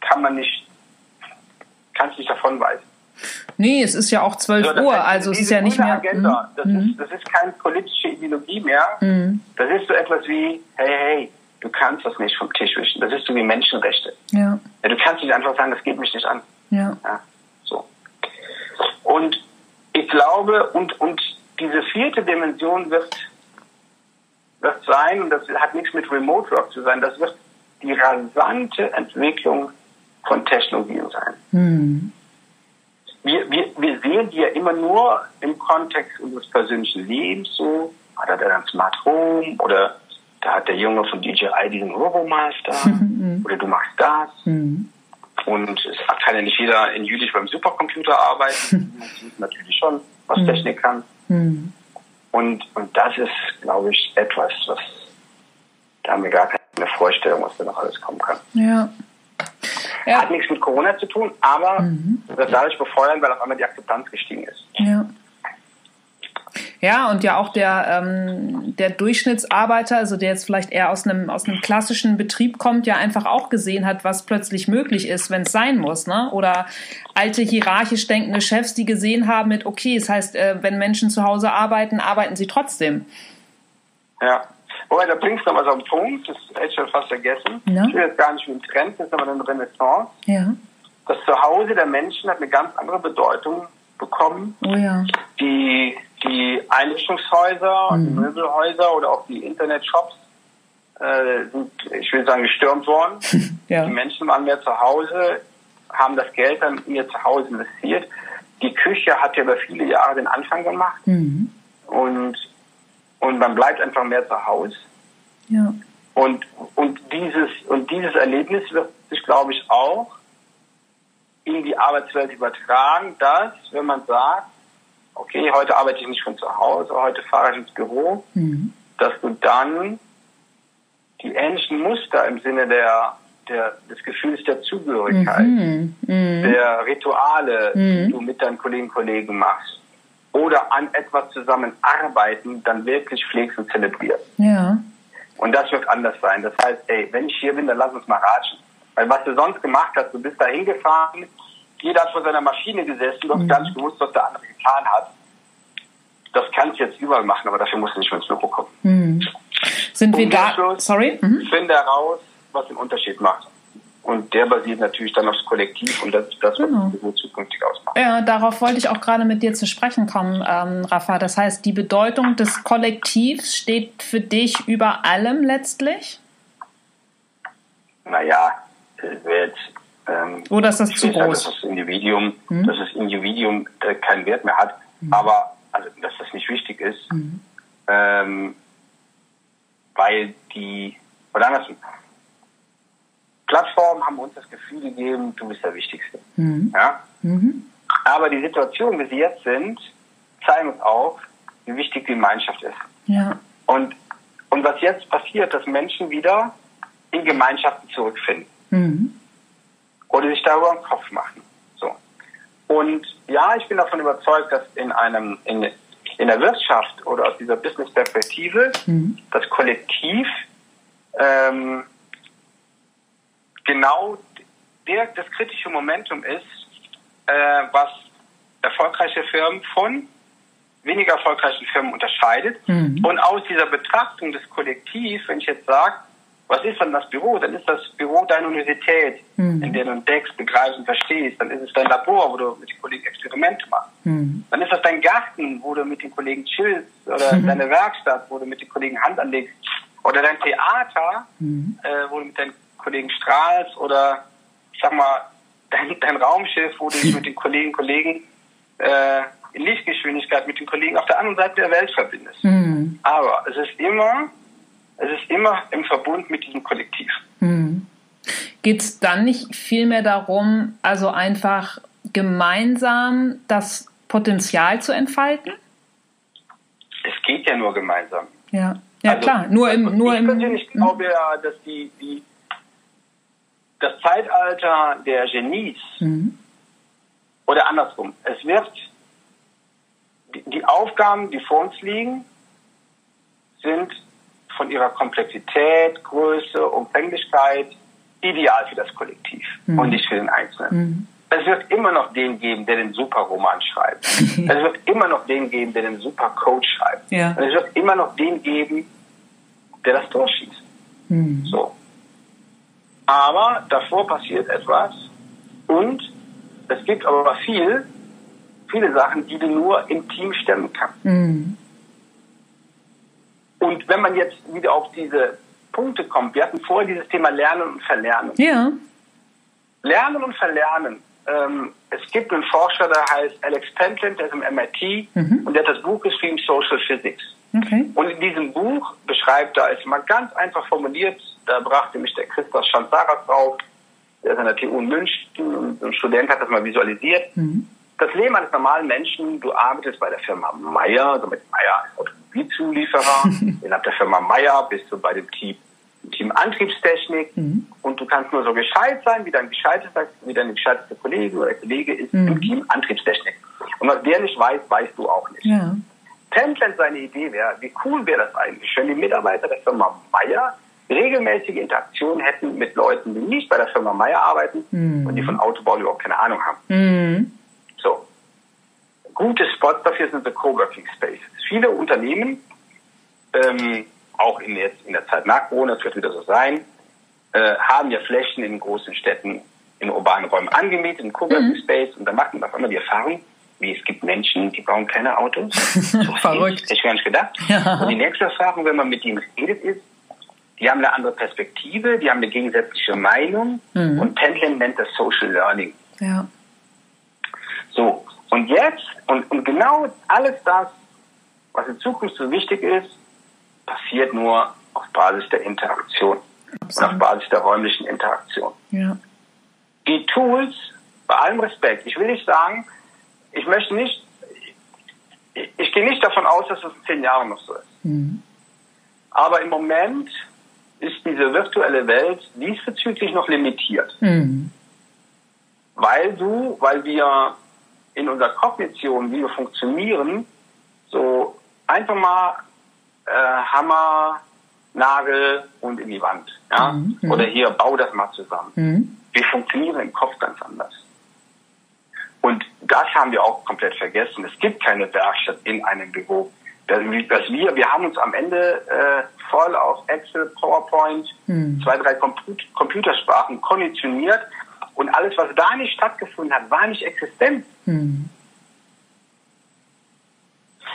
[SPEAKER 2] kann man nicht, kann sich davon weisen.
[SPEAKER 1] Nee, es ist ja auch 12 so, Uhr, also es ist ja nicht mehr.
[SPEAKER 2] Agenda. Das, mhm. ist, das ist keine politische Ideologie mehr. Mhm. Das ist so etwas wie, hey, hey, du kannst das nicht vom Tisch wischen. Das ist so wie Menschenrechte.
[SPEAKER 1] Ja.
[SPEAKER 2] ja du kannst nicht einfach sagen, das geht mich nicht an.
[SPEAKER 1] Ja.
[SPEAKER 2] ja. so. Und ich glaube, und, und diese vierte Dimension wird, wird sein, und das hat nichts mit Remote Work zu sein, das wird die rasante Entwicklung von Technologien sein. Mhm wir, wir, wir sehen die ja immer nur im Kontext unseres persönlichen Lebens so. Hat er dann Smart Home oder da hat der Junge von DJI diesen Robomaster mhm. oder du machst das. Mhm. Und es kann ja nicht jeder in Jülich beim Supercomputer arbeiten. natürlich schon, was mhm. Technik kann. Und, und das ist, glaube ich, etwas, was da haben wir gar keine Vorstellung, was da noch alles kommen kann.
[SPEAKER 1] Ja.
[SPEAKER 2] Ja. Hat nichts mit Corona zu tun, aber mhm. das dadurch befeuern, weil auf einmal die Akzeptanz gestiegen ist.
[SPEAKER 1] Ja. Ja, und ja auch der, ähm, der Durchschnittsarbeiter, also der jetzt vielleicht eher aus einem, aus einem klassischen Betrieb kommt, ja einfach auch gesehen hat, was plötzlich möglich ist, wenn es sein muss. Ne? Oder alte hierarchisch denkende Chefs, die gesehen haben mit, okay, das heißt, äh, wenn Menschen zu Hause arbeiten, arbeiten sie trotzdem.
[SPEAKER 2] Ja. Wobei, da bringst du noch was auf den Punkt, das hätte ich schon fast vergessen. Ja. Ich will jetzt gar nicht mit dem Trend, das ist aber eine Renaissance.
[SPEAKER 1] Ja.
[SPEAKER 2] Das Zuhause der Menschen hat eine ganz andere Bedeutung bekommen.
[SPEAKER 1] Oh ja.
[SPEAKER 2] Die, die Einrichtungshäuser und die mhm. Möbelhäuser oder auch die Internetshops äh, sind, ich will sagen, gestürmt worden. ja. Die Menschen waren mehr zu Hause, haben das Geld dann in ihr Zuhause investiert. Die Küche hat ja über viele Jahre den Anfang gemacht. Mhm. Und und man bleibt einfach mehr zu Hause.
[SPEAKER 1] Ja.
[SPEAKER 2] Und, und, dieses, und dieses Erlebnis wird sich, glaube ich, auch in die Arbeitswelt übertragen, dass, wenn man sagt, okay, heute arbeite ich nicht von zu Hause, heute fahre ich ins Büro, mhm. dass du dann die ähnlichen Muster im Sinne der, der, des Gefühls der Zugehörigkeit, mhm. Mhm. der Rituale, die mhm. du mit deinen Kolleginnen und Kollegen machst, oder an etwas zusammenarbeiten, dann wirklich pflegst und zelebrierst.
[SPEAKER 1] Ja.
[SPEAKER 2] Und das wird anders sein. Das heißt, ey, wenn ich hier bin, dann lass uns mal ratschen. Weil was du sonst gemacht hast, du bist da hingefahren, jeder hat vor seiner Maschine gesessen, du hast mhm. gar nicht gewusst, was der andere getan hat. Das kannst du jetzt überall machen, aber dafür musst du nicht mehr ins Büro kommen.
[SPEAKER 1] Mhm. Sind wir da? Sorry?
[SPEAKER 2] Mhm. Finde heraus, was den Unterschied macht. Und der basiert natürlich dann aufs Kollektiv und das, das genau. was zukünftig ausmacht.
[SPEAKER 1] Ja, darauf wollte ich auch gerade mit dir zu sprechen kommen, ähm, Rafa. Das heißt, die Bedeutung des Kollektivs steht für dich über allem letztlich?
[SPEAKER 2] Naja, wird ähm,
[SPEAKER 1] Oder ist das zu groß?
[SPEAKER 2] Dass das Individuum, mhm. dass das Individuum äh, keinen Wert mehr hat, mhm. aber also, dass das nicht wichtig ist, mhm. ähm, weil die oder andersrum. Plattformen haben uns das Gefühl gegeben, du bist der Wichtigste. Mhm. Ja? Mhm. Aber die Situation, wie sie jetzt sind, zeigen uns auch, wie wichtig die Gemeinschaft ist. Ja. Und, und was jetzt passiert, dass Menschen wieder in Gemeinschaften zurückfinden. Mhm. Oder sich darüber einen Kopf machen. Und ja, ich bin davon überzeugt, dass in einem, in, in der Wirtschaft oder aus dieser Business-Perspektive mhm. das Kollektiv ähm, genau der, das kritische Momentum ist, äh, was erfolgreiche Firmen von weniger erfolgreichen Firmen unterscheidet. Mhm. Und aus dieser Betrachtung des Kollektivs, wenn ich jetzt sage, was ist dann das Büro? Dann ist das Büro deine Universität, mhm. in der du entdeckst, begreifst und verstehst. Dann ist es dein Labor, wo du mit den Kollegen Experimente machst. Mhm. Dann ist das dein Garten, wo du mit den Kollegen chillst. Oder mhm. deine Werkstatt, wo du mit den Kollegen Hand anlegst. Oder dein Theater, mhm. äh, wo du mit deinen Kollegen strahlst. Oder, ich sag mal, dein, dein Raumschiff, wo du dich mit den Kollegen, Kollegen äh, in Lichtgeschwindigkeit mit den Kollegen auf der anderen Seite der Welt verbindest. Mhm. Aber es ist immer es ist immer im Verbund mit diesem Kollektiv. Hm.
[SPEAKER 1] Geht es dann nicht vielmehr darum, also einfach gemeinsam das Potenzial zu entfalten?
[SPEAKER 2] Es geht ja nur gemeinsam.
[SPEAKER 1] Ja, ja also, klar. Nur im, nur
[SPEAKER 2] ich
[SPEAKER 1] im,
[SPEAKER 2] persönlich hm? glaube ja, dass die, die, das Zeitalter der Genies mhm. oder andersrum, es wird die, die Aufgaben, die vor uns liegen, sind von ihrer Komplexität, Größe, Umfänglichkeit ideal für das Kollektiv mhm. und nicht für den Einzelnen. Mhm. Es wird immer noch den geben, der den Superroman schreibt. es wird immer noch den geben, der den Supercoach schreibt. Ja. Und es wird immer noch den geben, der das durchschießt. Mhm. So. Aber davor passiert etwas und es gibt aber viel, viele Sachen, die du nur im Team stemmen kannst. Und wenn man jetzt wieder auf diese Punkte kommt, wir hatten vorher dieses Thema Lernen und Verlernen.
[SPEAKER 1] Ja.
[SPEAKER 2] Lernen und Verlernen. Ähm, es gibt einen Forscher, der heißt Alex Pentland, der ist im MIT mhm. und der hat das Buch geschrieben Social Physics. Okay. Und in diesem Buch beschreibt er es mal ganz einfach formuliert, da brachte mich der Christoph Schanzaras drauf, der ist an der TU in München und ein Student hat das mal visualisiert. Mhm. Das Leben eines normalen Menschen, du arbeitest bei der Firma Meyer, also mit Meyer als Automobilzulieferer, innerhalb der Firma Meyer bist du bei dem Team, Team Antriebstechnik mhm. und du kannst nur so gescheit sein, wie dein gescheitester, wie dein gescheiteste Kollege oder Kollege ist mhm. im Team Antriebstechnik. Und was der nicht weiß, weißt du auch nicht. Ja. Pentland seine Idee wäre, wie cool wäre das eigentlich, wenn die Mitarbeiter der Firma Meyer regelmäßige Interaktionen hätten mit Leuten, die nicht bei der Firma Meyer arbeiten mhm. und die von Autobau überhaupt keine Ahnung haben. Mhm. Gute Spots dafür sind so Coworking Spaces. Viele Unternehmen, ähm, auch in, jetzt in der Zeit nach Corona, das wird wieder so sein, äh, haben ja Flächen in großen Städten, in urbanen Räumen angemietet, in Coworking mhm. Space, und da macht man auf einmal die Erfahrung, wie es gibt Menschen, die bauen keine Autos.
[SPEAKER 1] So Verrückt.
[SPEAKER 2] Hätte ich gar nicht gedacht. Ja. Und die nächste Erfahrung, wenn man mit ihnen redet, ist, die haben eine andere Perspektive, die haben eine gegensätzliche Meinung mhm. und Pentland nennt das Social Learning.
[SPEAKER 1] Ja.
[SPEAKER 2] So, und jetzt, und, und genau alles das, was in Zukunft so wichtig ist, passiert nur auf Basis der Interaktion Absolut. und auf Basis der räumlichen Interaktion.
[SPEAKER 1] Ja.
[SPEAKER 2] Die Tools, bei allem Respekt, ich will nicht sagen, ich möchte nicht, ich, ich gehe nicht davon aus, dass es in zehn Jahren noch so ist. Mhm. Aber im Moment ist diese virtuelle Welt diesbezüglich noch limitiert. Mhm. Weil du, weil wir in unserer Kognition, wie wir funktionieren, so einfach mal äh, Hammer, Nagel und in die Wand. Ja? Mhm. mhm. Oder hier, bau das mal zusammen. Mhm. Wir funktionieren im Kopf ganz anders. Und das haben wir auch komplett vergessen. Es gibt keine Werkstatt in einem Büro. Das, wir, wir haben uns am Ende äh, voll auf Excel, PowerPoint, mhm. zwei, drei Comput Computersprachen konditioniert und alles, was da nicht stattgefunden hat, war nicht existent. Hm.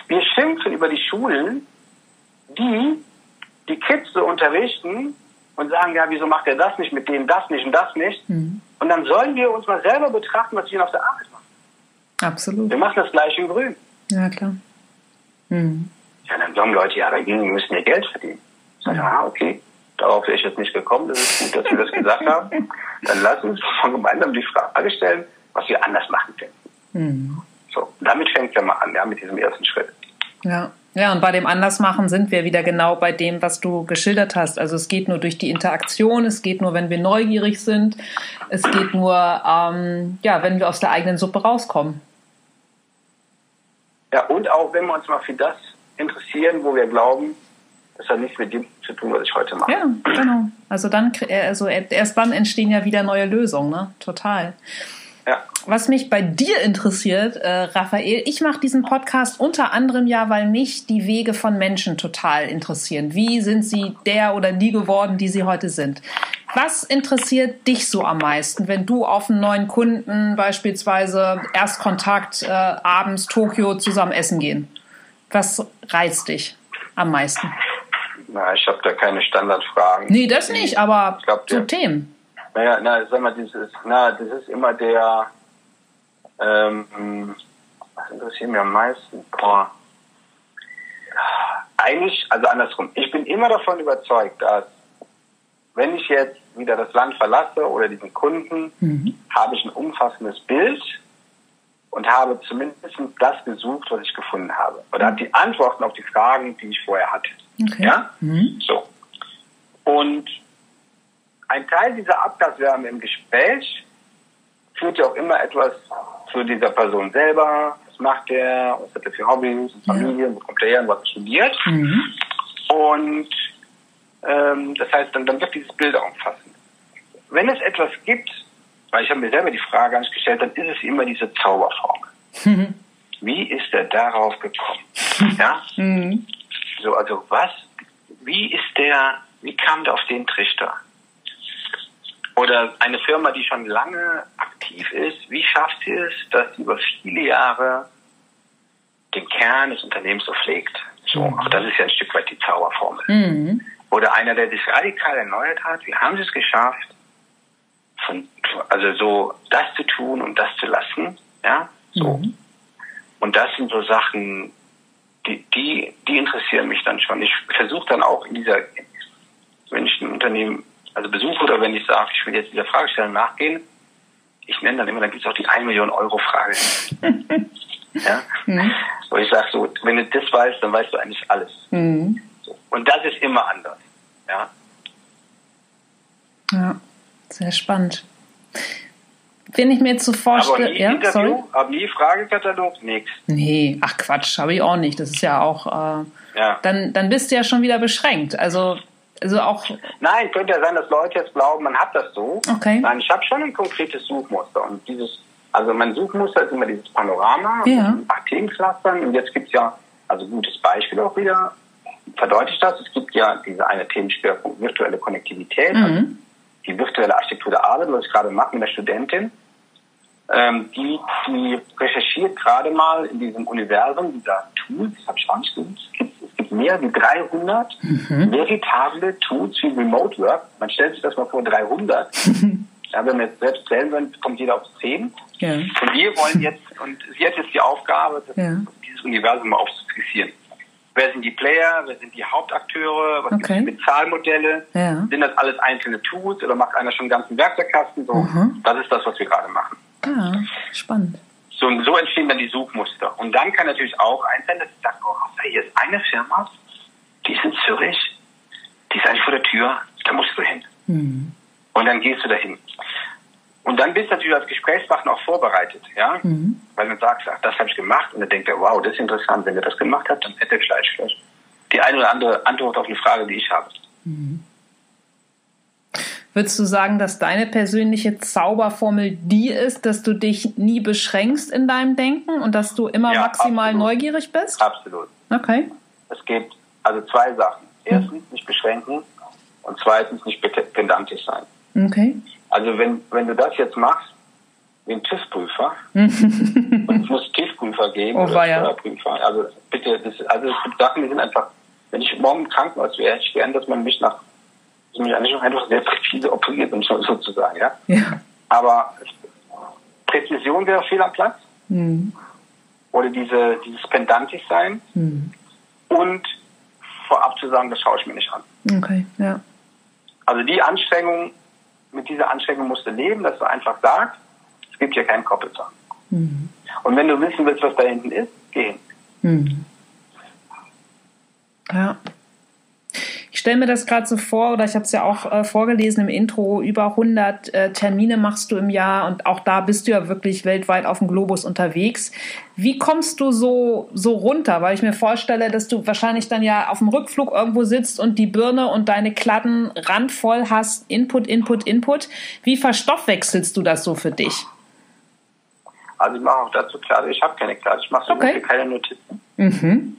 [SPEAKER 2] Wir schimpfen über die Schulen, die die Kids so unterrichten, und sagen, ja, wieso macht er das nicht, mit dem das nicht und das nicht? Mhm. Und dann sollen wir uns mal selber betrachten, was wir auf der Arbeit machen.
[SPEAKER 1] Absolut.
[SPEAKER 2] Wir machen das gleiche in Grün.
[SPEAKER 1] Ja, klar.
[SPEAKER 2] Mhm. Ja, dann sagen Leute, ja, dagegen müssen wir Geld verdienen. Ich sage, ah, okay, darauf wäre ich jetzt nicht gekommen. Das ist gut, dass wir das gesagt haben. Dann lass uns von gemeinsam die Frage stellen, was wir anders machen können. Mhm. So, damit fängt es ja mal an, ja, mit diesem ersten Schritt.
[SPEAKER 1] Ja. Ja, und bei dem Andersmachen sind wir wieder genau bei dem, was du geschildert hast. Also es geht nur durch die Interaktion, es geht nur, wenn wir neugierig sind, es geht nur, ähm, ja, wenn wir aus der eigenen Suppe rauskommen.
[SPEAKER 2] Ja, und auch wenn wir uns mal für das interessieren, wo wir glauben, das hat nichts mit dem zu tun, was ich heute mache.
[SPEAKER 1] Ja, genau. Also dann, also erst dann entstehen ja wieder neue Lösungen, ne? Total.
[SPEAKER 2] Ja.
[SPEAKER 1] Was mich bei dir interessiert, äh, Raphael, ich mache diesen Podcast unter anderem ja, weil mich die Wege von Menschen total interessieren. Wie sind sie der oder die geworden, die sie heute sind? Was interessiert dich so am meisten, wenn du auf einen neuen Kunden beispielsweise Erstkontakt äh, abends Tokio zusammen essen gehen? Was reizt dich am meisten?
[SPEAKER 2] Na, ich habe da keine Standardfragen.
[SPEAKER 1] Nee, das nicht, aber ich glaub, so Themen.
[SPEAKER 2] Naja, na, sag mal, dieses, na, das ist immer der, ähm, was interessiert mich am meisten? Boah. Eigentlich, also andersrum. Ich bin immer davon überzeugt, dass wenn ich jetzt wieder das Land verlasse oder diesen Kunden, mhm. habe ich ein umfassendes Bild und habe zumindest das gesucht, was ich gefunden habe. Oder habe die Antworten auf die Fragen, die ich vorher hatte. Okay. Ja? Mhm. So. Und ein Teil dieser Abgaswärme im Gespräch führt ja auch immer etwas zu dieser Person selber. Was macht der? Was hat er für Hobbys und Familie? Ja. Wo kommt er her? Und was studiert? Mhm. Und ähm, das heißt, dann, dann wird dieses Bild auch umfassend. Wenn es etwas gibt, weil ich habe mir selber die Frage gestellt, dann ist es immer diese Zauberformel. Mhm. Wie ist er darauf gekommen? Ja? Mhm. So, also was, wie ist der, wie kam der auf den Trichter? Oder eine Firma, die schon lange aktiv ist, wie schafft sie es, dass sie über viele Jahre den Kern des Unternehmens so pflegt? So, mhm. auch das ist ja ein Stück weit die Zauberformel. Mhm. Oder einer, der sich radikal erneuert hat, wie haben sie es geschafft, von, also so das zu tun und das zu lassen, ja, so. Mhm. Und das sind so Sachen, die, die, die interessieren mich dann schon. Ich versuche dann auch in dieser, wenn ich ein Unternehmen also besuche oder wenn ich sage, ich will jetzt dieser Fragestellung nachgehen, ich nenne dann immer, dann gibt es auch die 1 Million Euro Frage. ja? Mhm. Wo ich sage, so, wenn du das weißt, dann weißt du eigentlich alles. Mhm. So. Und das ist immer anders. Ja.
[SPEAKER 1] Ja, sehr spannend. Wenn ich mir jetzt so vorstelle.
[SPEAKER 2] Aber nie ja, Interview, sorry. aber nie Fragekatalog, nichts.
[SPEAKER 1] Nee, ach Quatsch, habe ich auch nicht. Das ist ja auch. Äh, ja. Dann, dann bist du ja schon wieder beschränkt. Also also auch.
[SPEAKER 2] Nein, könnte ja sein, dass Leute jetzt glauben, man hat das so.
[SPEAKER 1] Okay.
[SPEAKER 2] Nein, ich habe schon ein konkretes Suchmuster und dieses, also mein Suchmuster ist immer dieses Panorama ja. mit acht Themenclustern und jetzt gibt es ja, also gutes Beispiel auch wieder, verdeutlicht das, es gibt ja diese eine Themenschwerpunkt virtuelle Konnektivität, mhm. also die virtuelle Architektur der Arbeit, was ich gerade mache mit einer Studentin. Ähm, die, die recherchiert gerade mal in diesem Universum dieser Tools, habe ich auch nicht gewusst, mehr wie 300 mhm. veritable Tools wie Remote Work. Man stellt sich das mal vor, 300. ja, wenn wir jetzt selbst zählen würden, kommt jeder auf 10. Ja. Und wir wollen jetzt, und sie hat jetzt die Aufgabe, das, ja. dieses Universum mal aufzuskizzieren. Wer sind die Player? Wer sind die Hauptakteure? Was okay. gibt es Bezahlmodelle? Ja. Sind das alles einzelne Tools oder macht einer schon einen ganzen Werkzeugkasten? So, mhm. Das ist das, was wir gerade machen.
[SPEAKER 1] Ja, spannend.
[SPEAKER 2] So, so entstehen dann die Suchmuster. Und dann kann natürlich auch ein sein, dass ich sage, oh, hier ist eine Firma, die ist in Zürich, die ist eigentlich vor der Tür, da musst du hin. Mhm. Und dann gehst du dahin. Und dann bist du natürlich als Gesprächspartner auch vorbereitet, ja, mhm. weil man sagt, ach, das habe ich gemacht und dann denkt er, wow, das ist interessant, wenn er das gemacht hat, dann hätte er vielleicht, vielleicht die eine oder andere Antwort auf eine Frage, die ich habe. Mhm.
[SPEAKER 1] Würdest du sagen, dass deine persönliche Zauberformel die ist, dass du dich nie beschränkst in deinem Denken und dass du immer ja, maximal absolut. neugierig bist?
[SPEAKER 2] Absolut.
[SPEAKER 1] Okay.
[SPEAKER 2] Es gibt also zwei Sachen. Erstens nicht beschränken und zweitens nicht pedantisch sein.
[SPEAKER 1] Okay.
[SPEAKER 2] Also wenn, wenn du das jetzt machst, wie ein TÜV-Prüfer, und es muss TÜV-Prüfer geben
[SPEAKER 1] oh, oder ja.
[SPEAKER 2] Prüfer, also bitte, das, also es gibt Sachen, die sind einfach, wenn ich morgen im Krankenhaus wäre, ich gern, dass man mich nach sind ja nicht einfach sehr präzise operiert, um so, sozusagen, ja.
[SPEAKER 1] Ja.
[SPEAKER 2] Aber Präzision wäre fehl am Platz. Mhm. Oder diese, dieses Pendantig sein. Mhm. Und vorab zu sagen, das schaue ich mir nicht an.
[SPEAKER 1] Okay, ja.
[SPEAKER 2] Also die Anstrengung, mit dieser Anstrengung musst du leben, dass du einfach sagst, es gibt hier keinen Koppelzahn. Mhm. Und wenn du wissen willst, was da hinten ist, geh hin. Mhm.
[SPEAKER 1] Ja. Stelle mir das gerade so vor, oder ich habe es ja auch äh, vorgelesen im Intro, über 100 äh, Termine machst du im Jahr und auch da bist du ja wirklich weltweit auf dem Globus unterwegs. Wie kommst du so, so runter? Weil ich mir vorstelle, dass du wahrscheinlich dann ja auf dem Rückflug irgendwo sitzt und die Birne und deine Kladden randvoll hast, Input, Input, Input. Wie verstoffwechselst du das so für dich?
[SPEAKER 2] Also ich mache auch dazu klar, ich habe keine Kladde, ich mache so okay. keine Notizen. Mhm.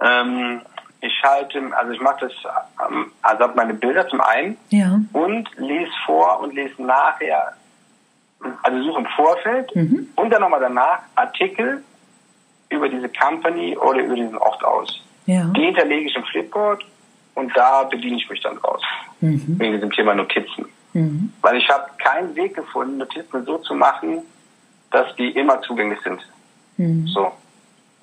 [SPEAKER 2] Ähm, ich schalte, also ich mache das, ähm, also habe meine Bilder zum einen
[SPEAKER 1] ja.
[SPEAKER 2] und lese vor und lese nachher, also suche im Vorfeld mhm. und dann nochmal danach Artikel über diese Company oder über diesen Ort aus.
[SPEAKER 1] Ja.
[SPEAKER 2] Die hinterlege ich im Flipboard und da bediene ich mich dann draus. Mhm. Wegen diesem Thema Notizen. Mhm. Weil ich habe keinen Weg gefunden, Notizen so zu machen, dass die immer zugänglich sind. Mhm. So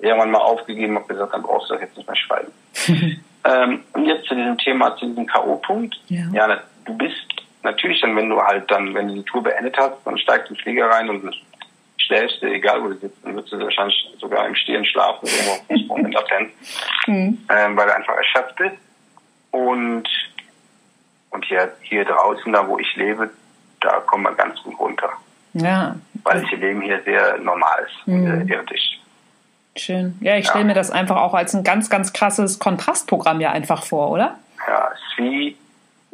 [SPEAKER 2] irgendwann mal aufgegeben, habe gesagt, dann brauchst du jetzt nicht mehr schreiben. ähm, und jetzt zu diesem Thema, zu diesem K.O.-Punkt. Ja. ja, du bist natürlich dann, wenn du halt dann, wenn du die Tour beendet hast, dann steigst du in den Flieger rein und schläfst du, egal wo du sitzt, dann würdest du wahrscheinlich sogar im Stehen schlafen, irgendwo auf dem pennen, mhm. ähm, weil du einfach erschöpft bist. Und, und hier, hier draußen, da wo ich lebe, da kommt man ganz gut runter.
[SPEAKER 1] Ja.
[SPEAKER 2] Weil das Leben hier sehr normal ist, mhm. irdisch.
[SPEAKER 1] Schön. Ja, ich stelle ja. mir das einfach auch als ein ganz, ganz krasses Kontrastprogramm ja einfach vor, oder?
[SPEAKER 2] Ja, es ist wie,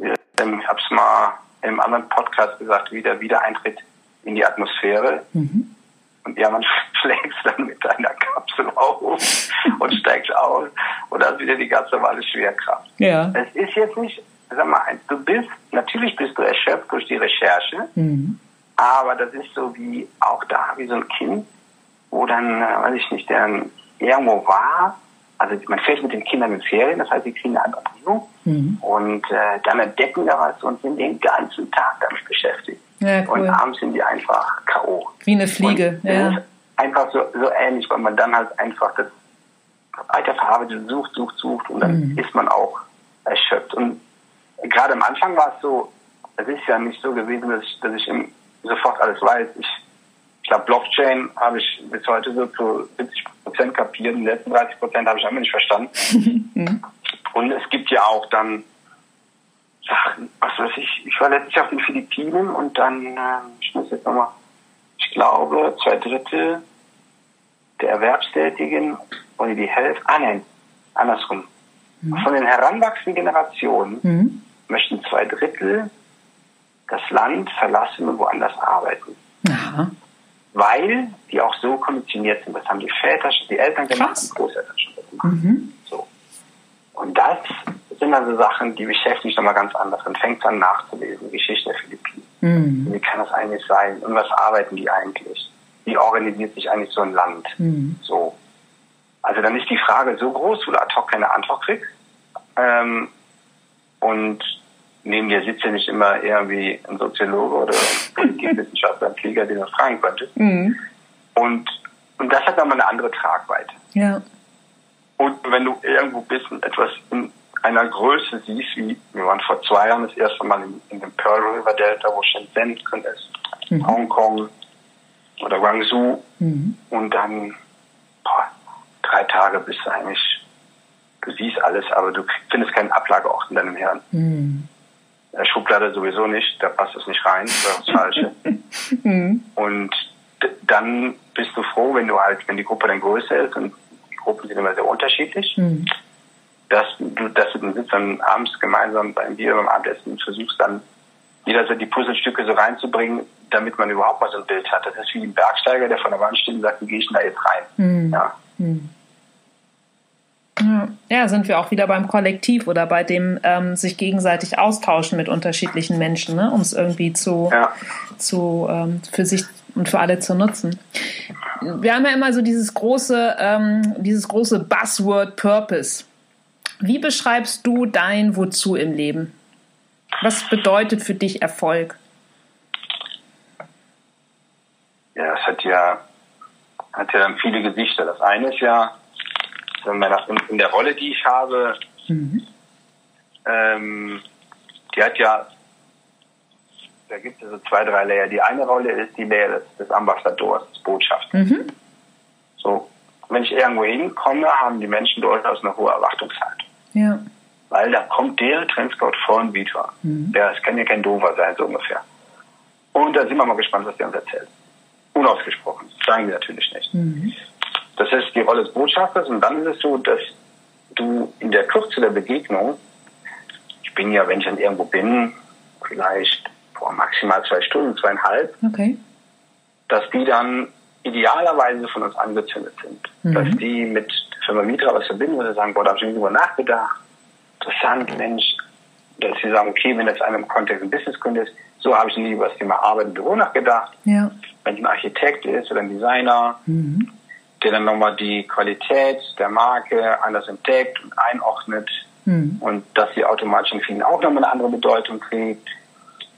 [SPEAKER 2] ähm, ich habe es mal im anderen Podcast gesagt, wie der Wiedereintritt in die Atmosphäre. Mhm. Und ja, man schlägt dann mit einer Kapsel auf und steigt aus und dann wieder die ganz normale Schwerkraft.
[SPEAKER 1] Ja.
[SPEAKER 2] Es ist jetzt nicht, sag mal, du bist, natürlich bist du erschöpft durch die Recherche, mhm. aber das ist so wie auch da, wie so ein Kind, wo dann, äh, weiß ich nicht, der irgendwo war. Also man fährt mit den Kindern in Ferien, das heißt, sie kriegen eine andere Bio mhm. und äh, dann entdecken da was und sind den ganzen Tag damit beschäftigt.
[SPEAKER 1] Ja, cool.
[SPEAKER 2] Und abends sind die einfach K.O.
[SPEAKER 1] Wie eine Fliege, und ja.
[SPEAKER 2] einfach so, so ähnlich, weil man dann halt einfach das weiterverarbeitet sucht, sucht, sucht und dann mhm. ist man auch erschöpft. Und gerade am Anfang war es so, es ist ja nicht so gewesen, dass ich, dass ich sofort alles weiß. Ich ich glaube, Blockchain habe ich bis heute so zu 70 Prozent kapiert. Die letzten 30 Prozent habe ich einfach nicht verstanden. Mhm. Und es gibt ja auch dann Sachen, was weiß ich, ich war letztes Jahr auf den Philippinen und dann, äh, ich muss jetzt nochmal, ich glaube, zwei Drittel der Erwerbstätigen oder die Hälfte, ah nein, andersrum. Mhm. Von den heranwachsenden Generationen mhm. möchten zwei Drittel das Land verlassen und woanders arbeiten.
[SPEAKER 1] Aha
[SPEAKER 2] weil die auch so konditioniert sind. Das haben die Väter, die Eltern gemacht, Krass. die Großeltern schon gemacht. Mhm. So. Und das sind also Sachen, die beschäftigen mich nochmal ganz anders. Dann fängt an nachzulesen, Geschichte der Philippinen. Mhm. Wie kann das eigentlich sein? Und was arbeiten die eigentlich? Wie organisiert sich eigentlich so ein Land? Mhm. So. Also dann ist die Frage so groß, wo du ad hoc keine Antwort kriegst. Ähm, und neben dir sitzt ja nicht immer irgendwie ein Soziologe oder Politikwissenschaftler, ein Krieger, den man fragen könnte. Mhm. Und, und das hat nochmal eine andere Tragweite.
[SPEAKER 1] Ja.
[SPEAKER 2] Und wenn du irgendwo bist und etwas in einer Größe siehst, wie wir waren vor zwei Jahren das erste Mal in, in dem Pearl River Delta, wo Shenzhen drin ist, mhm. Hongkong oder Guangzhou mhm. und dann boah, drei Tage bist du eigentlich, du siehst alles, aber du findest keinen Ablageort in deinem Hirn. Mhm. Schublade sowieso nicht, da passt es nicht rein, das ist das Falsche. Mhm. Und dann bist du froh, wenn du halt, wenn die Gruppe dann größer ist und die Gruppen sind immer sehr unterschiedlich, mhm. dass du, dass du dann sitzt dann abends gemeinsam beim Bier, beim Abendessen und versuchst dann wieder so die Puzzlestücke so reinzubringen, damit man überhaupt mal so ein Bild hat. Das ist wie ein Bergsteiger, der von der Wand steht und sagt, wie gehe ich denn da jetzt rein? Mhm. Ja. Mhm.
[SPEAKER 1] Ja, sind wir auch wieder beim Kollektiv oder bei dem ähm, sich gegenseitig austauschen mit unterschiedlichen Menschen, ne? um es irgendwie zu, ja. zu ähm, für sich und für alle zu nutzen. Wir haben ja immer so dieses große, ähm, dieses große Buzzword Purpose. Wie beschreibst du dein Wozu im Leben? Was bedeutet für dich Erfolg?
[SPEAKER 2] Ja, es hat ja, hat ja viele Gesichter. Das eine ist ja, in der Rolle, die ich habe, mhm. ähm, die hat ja, da gibt es so zwei, drei Layer. Die eine Rolle ist die Layer des, des Ambassadors, des Botschafters. Mhm. So, wenn ich irgendwo hinkomme, haben die Menschen durchaus eine hohe Erwartungshaltung. Ja. Weil da kommt der Trendscout von Vitra. Mhm. Der, das kann ja kein Dover sein, so ungefähr. Und da sind wir mal gespannt, was der uns erzählt. Unausgesprochen. Das sagen wir natürlich nicht. Mhm. Das ist die Rolle des Botschafters. Und dann ist es so, dass du in der Kürze der Begegnung, ich bin ja, wenn ich dann irgendwo bin, vielleicht vor maximal zwei Stunden, zweieinhalb, okay. dass die dann idealerweise von uns angezündet sind. Mhm. Dass die mit der Firma Mitra was verbinden und sagen, boah, da habe ich darüber nachgedacht. Interessant, Mensch. Dass sie sagen, okay, wenn das einem im Kontext ein Businesskunde ist, so habe ich nie über das Thema Arbeit im Büro nachgedacht. Ja. Wenn es ein Architekt ist oder ein Designer, mhm. Der dann nochmal die Qualität der Marke anders entdeckt und einordnet mhm. und dass sie automatisch in vielen auch nochmal eine andere Bedeutung kriegt.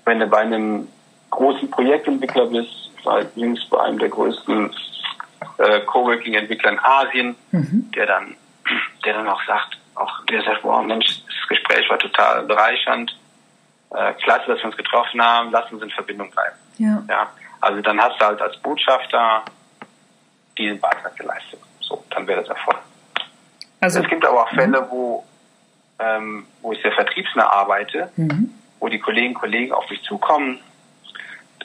[SPEAKER 2] Wenn du bei einem großen Projektentwickler bist, war jüngst bei einem der größten äh, Coworking-Entwickler in Asien, mhm. der dann, der dann auch sagt, auch der sagt, wow, Mensch, das Gespräch war total bereichernd, äh, klasse, dass wir uns getroffen haben, lass uns in Verbindung bleiben. Ja. ja. Also dann hast du halt als Botschafter diesen Beitrag geleistet. So, dann wäre das Erfolg. Also, es gibt aber auch Fälle, wo, ähm, wo ich sehr vertriebsnah arbeite, mhm. wo die Kolleginnen und Kollegen auf mich zukommen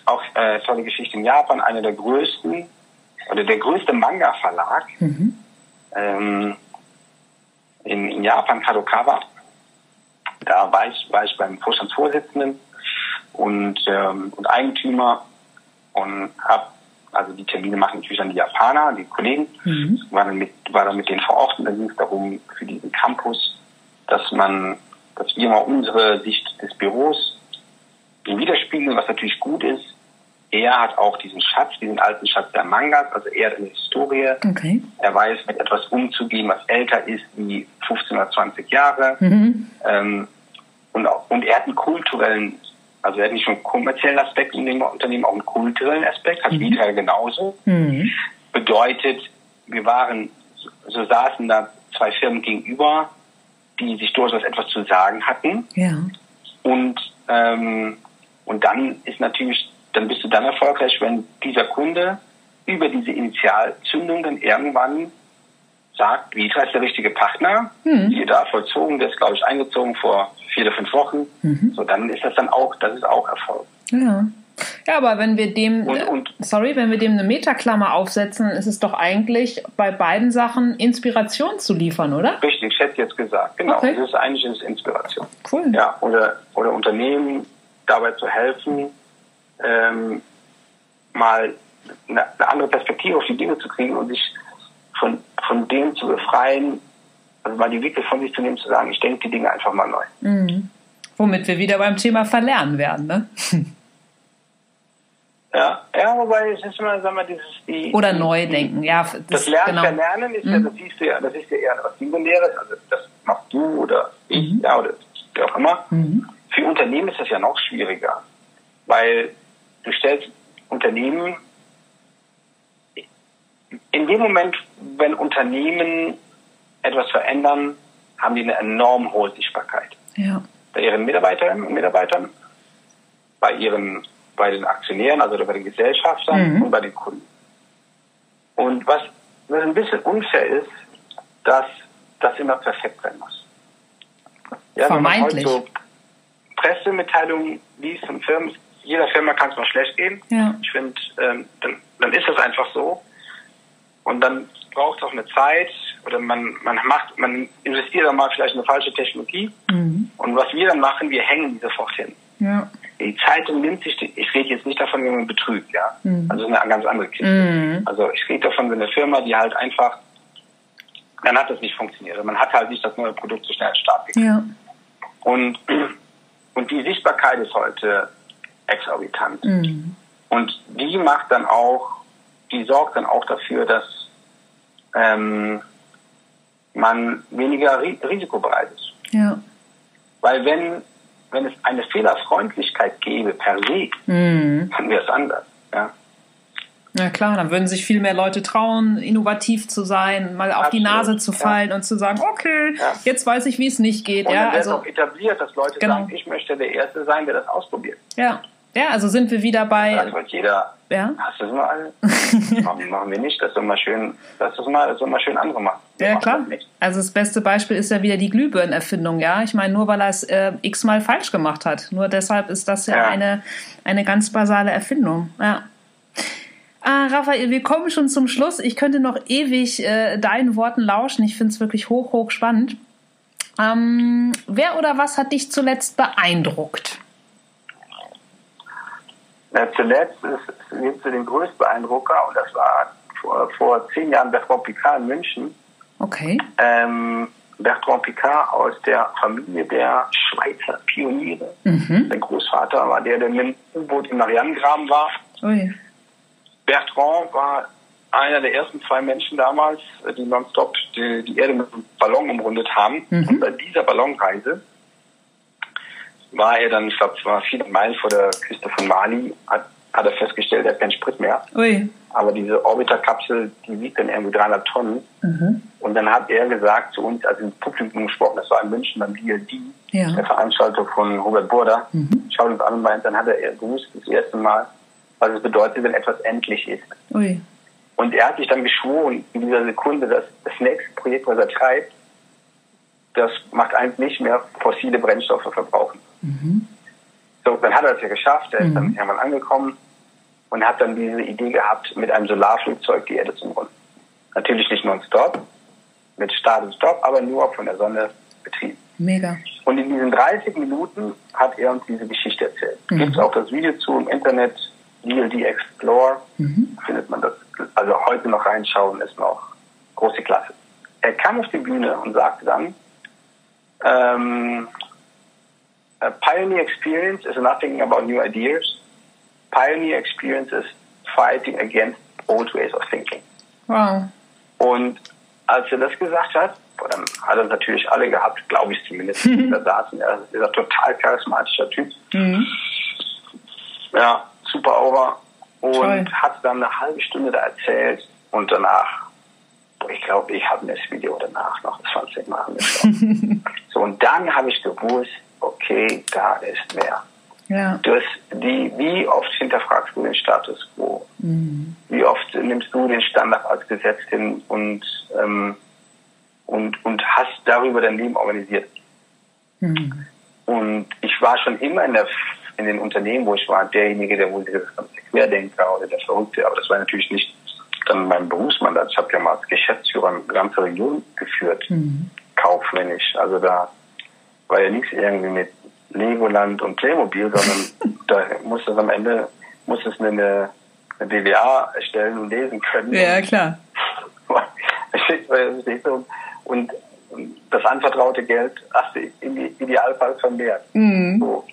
[SPEAKER 2] auch äh, tolle Geschichte in Japan, einer der größten oder der größte Manga-Verlag mhm. ähm, in, in Japan, Kadokawa. Da war ich, war ich beim Vorstandsvorsitzenden und, ähm, und Eigentümer und habe also die Termine machen natürlich dann die Japaner, die Kollegen, mhm. war, dann mit, war dann mit denen vor Ort und da ging es darum für diesen Campus, dass man, dass wir mal unsere Sicht des Büros widerspiegeln, was natürlich gut ist, er hat auch diesen Schatz, diesen alten Schatz der Mangas, also er hat eine Historie. Okay. Er weiß, mit etwas umzugehen, was älter ist wie 15 oder 20 Jahre. Mhm. Ähm, und, und er hat einen kulturellen, also er hat nicht nur einen kommerziellen Aspekt in dem Unternehmen, auch einen kulturellen Aspekt, hat mhm. Genauso. Mhm. Bedeutet, wir waren, so saßen da zwei Firmen gegenüber, die sich durchaus etwas zu sagen hatten. Ja. Und, ähm, und dann ist natürlich dann bist du dann erfolgreich, wenn dieser Kunde über diese Initialzündung dann irgendwann sagt, Vitra ist der richtige Partner, mhm. hier da vollzogen, der ist, glaube ich, eingezogen vor vier oder fünf Wochen. Mhm. So, dann ist das dann auch, das ist auch Erfolg.
[SPEAKER 1] Ja. Ja, aber wenn wir dem, und, und, sorry, wenn wir dem eine Metaklammer aufsetzen, ist es doch eigentlich bei beiden Sachen Inspiration zu liefern, oder?
[SPEAKER 2] Richtig, ich hätte jetzt gesagt, genau. Okay. Das ist eigentlich ist Inspiration. Cool. Ja, oder, oder Unternehmen dabei zu helfen, ähm, mal eine, eine, andere Perspektive auf die Dinge zu kriegen und sich von, von dem zu befreien, also mal die Wickel von sich zu nehmen, zu sagen, ich denke die Dinge einfach mal neu.
[SPEAKER 1] Mhm. Womit wir wieder beim Thema Verlernen werden, ne?
[SPEAKER 2] Ja, ja, wobei es ist immer, sagen wir, dieses
[SPEAKER 1] die oder neu denken, ja.
[SPEAKER 2] Das, das Lernen, genau. Verlernen ist mhm. ja, das siehst du ja, das ist ja eher was Singuläres, also das machst du oder ich, mhm. ja, oder wer auch immer. Mhm. Für Unternehmen ist das ja noch schwieriger, weil du stellst Unternehmen, in dem Moment, wenn Unternehmen etwas verändern, haben die eine enorm hohe Sichtbarkeit. Ja. Bei ihren Mitarbeiterinnen und Mitarbeitern, bei ihren, bei den Aktionären, also bei den Gesellschaftern mhm. und bei den Kunden. Und was, was ein bisschen unfair ist, dass das immer perfekt sein muss.
[SPEAKER 1] Ja, Vermeintlich. Wenn man heute so
[SPEAKER 2] Pressemitteilungen liest von Firmen, jeder Firma kann es mal schlecht gehen. Ja. Ich finde, ähm, dann, dann ist das einfach so. Und dann braucht es auch eine Zeit oder man, man macht, man investiert dann mal vielleicht in eine falsche Technologie. Mhm. Und was wir dann machen, wir hängen die sofort hin. Ja. Die Zeitung nimmt sich, die, ich rede jetzt nicht davon, wenn man betrügt, ja. Mhm. Also eine ganz andere Kiste. Mhm. Also ich rede davon, wenn eine Firma, die halt einfach, dann hat das nicht funktioniert. Man hat halt nicht das neue Produkt so schnell an Start gekriegt. Ja. Und, und die Sichtbarkeit ist heute exorbitant. Mhm. Und die macht dann auch, die sorgt dann auch dafür, dass, ähm, man weniger risikobereit ist.
[SPEAKER 1] Ja.
[SPEAKER 2] Weil wenn, wenn es eine Fehlerfreundlichkeit gäbe per se, mhm. dann wäre es anders. Ja.
[SPEAKER 1] Ja klar, dann würden sich viel mehr Leute trauen, innovativ zu sein, mal auf Absolut, die Nase zu fallen ja. und zu sagen, okay, ja. jetzt weiß ich, wie es nicht geht.
[SPEAKER 2] Und
[SPEAKER 1] ja,
[SPEAKER 2] dann also auch etabliert, dass Leute genau. sagen, ich möchte der Erste sein, der das ausprobiert.
[SPEAKER 1] Ja, ja, also sind wir wieder bei.
[SPEAKER 2] Dann wird jeder. Ja. Hast du es mal? machen, machen wir nicht. Das soll mal schön. Das soll mal, das soll mal schön andere machen.
[SPEAKER 1] Wir ja klar. Also das beste Beispiel ist ja wieder die Glühbirnenerfindung. Ja, ich meine nur, weil er es äh, x-mal falsch gemacht hat. Nur deshalb ist das ja, ja. eine eine ganz basale Erfindung. Ja. Ah, Raphael, wir kommen schon zum Schluss. Ich könnte noch ewig äh, deinen Worten lauschen. Ich finde es wirklich hoch, hoch spannend. Ähm, wer oder was hat dich zuletzt beeindruckt?
[SPEAKER 2] Ja, zuletzt ist jetzt zu den größten Beeindrucker und das war vor, vor zehn Jahren Bertrand Picard in München.
[SPEAKER 1] Okay.
[SPEAKER 2] Ähm, Bertrand Picard aus der Familie der Schweizer Pioniere. Mhm. Sein Großvater war der, der mit dem U-Boot im Marianengraben war. Ui. Bertrand war einer der ersten zwei Menschen damals, die nonstop die, die Erde mit einem Ballon umrundet haben. Mhm. Und bei dieser Ballonreise war er dann, ich glaube, es war viele Meilen vor der Küste von Mali, hat, hat er festgestellt, er hat keinen Sprit mehr.
[SPEAKER 1] Ui.
[SPEAKER 2] Aber diese Orbiter-Kapsel, die wiegt dann irgendwie 300 Tonnen. Mhm. Und dann hat er gesagt zu uns, also im Publikum gesprochen, das war in München beim DLD, ja. der Veranstaltung von Robert Burda, mhm. schaut uns an und meint, dann hat er gewusst, das erste Mal, was es bedeutet, wenn etwas endlich ist.
[SPEAKER 1] Ui.
[SPEAKER 2] Und er hat sich dann geschworen, in dieser Sekunde, dass das nächste Projekt, was er treibt, das macht eins nicht mehr fossile Brennstoffe verbrauchen. Mhm. So, dann hat er es ja geschafft, er ist mhm. dann irgendwann angekommen und hat dann diese Idee gehabt, mit einem Solarflugzeug die Erde zu umrunden. Natürlich nicht nonstop, mit Start und Stopp, aber nur von der Sonne betrieben.
[SPEAKER 1] Mega.
[SPEAKER 2] Und in diesen 30 Minuten hat er uns diese Geschichte erzählt. Mhm. Gibt es auch das Video zu im Internet, DLD Explore, mhm. findet man das. Also heute noch reinschauen ist noch große Klasse. Er kam auf die Bühne und sagte dann, ähm, pioneer experience is nothing about new ideas. Pioneer experience is fighting against old ways of thinking.
[SPEAKER 1] Wow.
[SPEAKER 2] Und als er das gesagt hat, dann hat er natürlich alle gehabt, glaube ich zumindest, die da saßen. Er ist ein total charismatischer Typ. Mhm. Ja, super over. Und Toll. hat dann eine halbe Stunde da erzählt und danach, ich glaube, ich habe mir das Video danach noch 20 Mal angeschaut. so, und dann habe ich gewusst, okay, da ist mehr.
[SPEAKER 1] Ja.
[SPEAKER 2] Das, die, wie oft hinterfragst du den Status quo? Mhm. Wie oft nimmst du den Standard als Gesetz hin und, ähm, und, und hast darüber dein Leben organisiert? Mhm. Und ich war schon immer in, der, in den Unternehmen, wo ich war, derjenige, der wohl das ganze Querdenker oder der Verrückte, aber das war natürlich nicht dann mein Berufsmandat. Ich habe ja mal als Geschäftsführer eine ganze Region geführt, mhm. Kaufmännisch. Also da war ja nichts irgendwie mit Legoland und Playmobil, sondern da muss es am Ende, muss es eine, eine BWA erstellen und lesen können.
[SPEAKER 1] Ja, klar.
[SPEAKER 2] und das anvertraute Geld hast du im Idealfall vermehrt.
[SPEAKER 1] Mhm. So.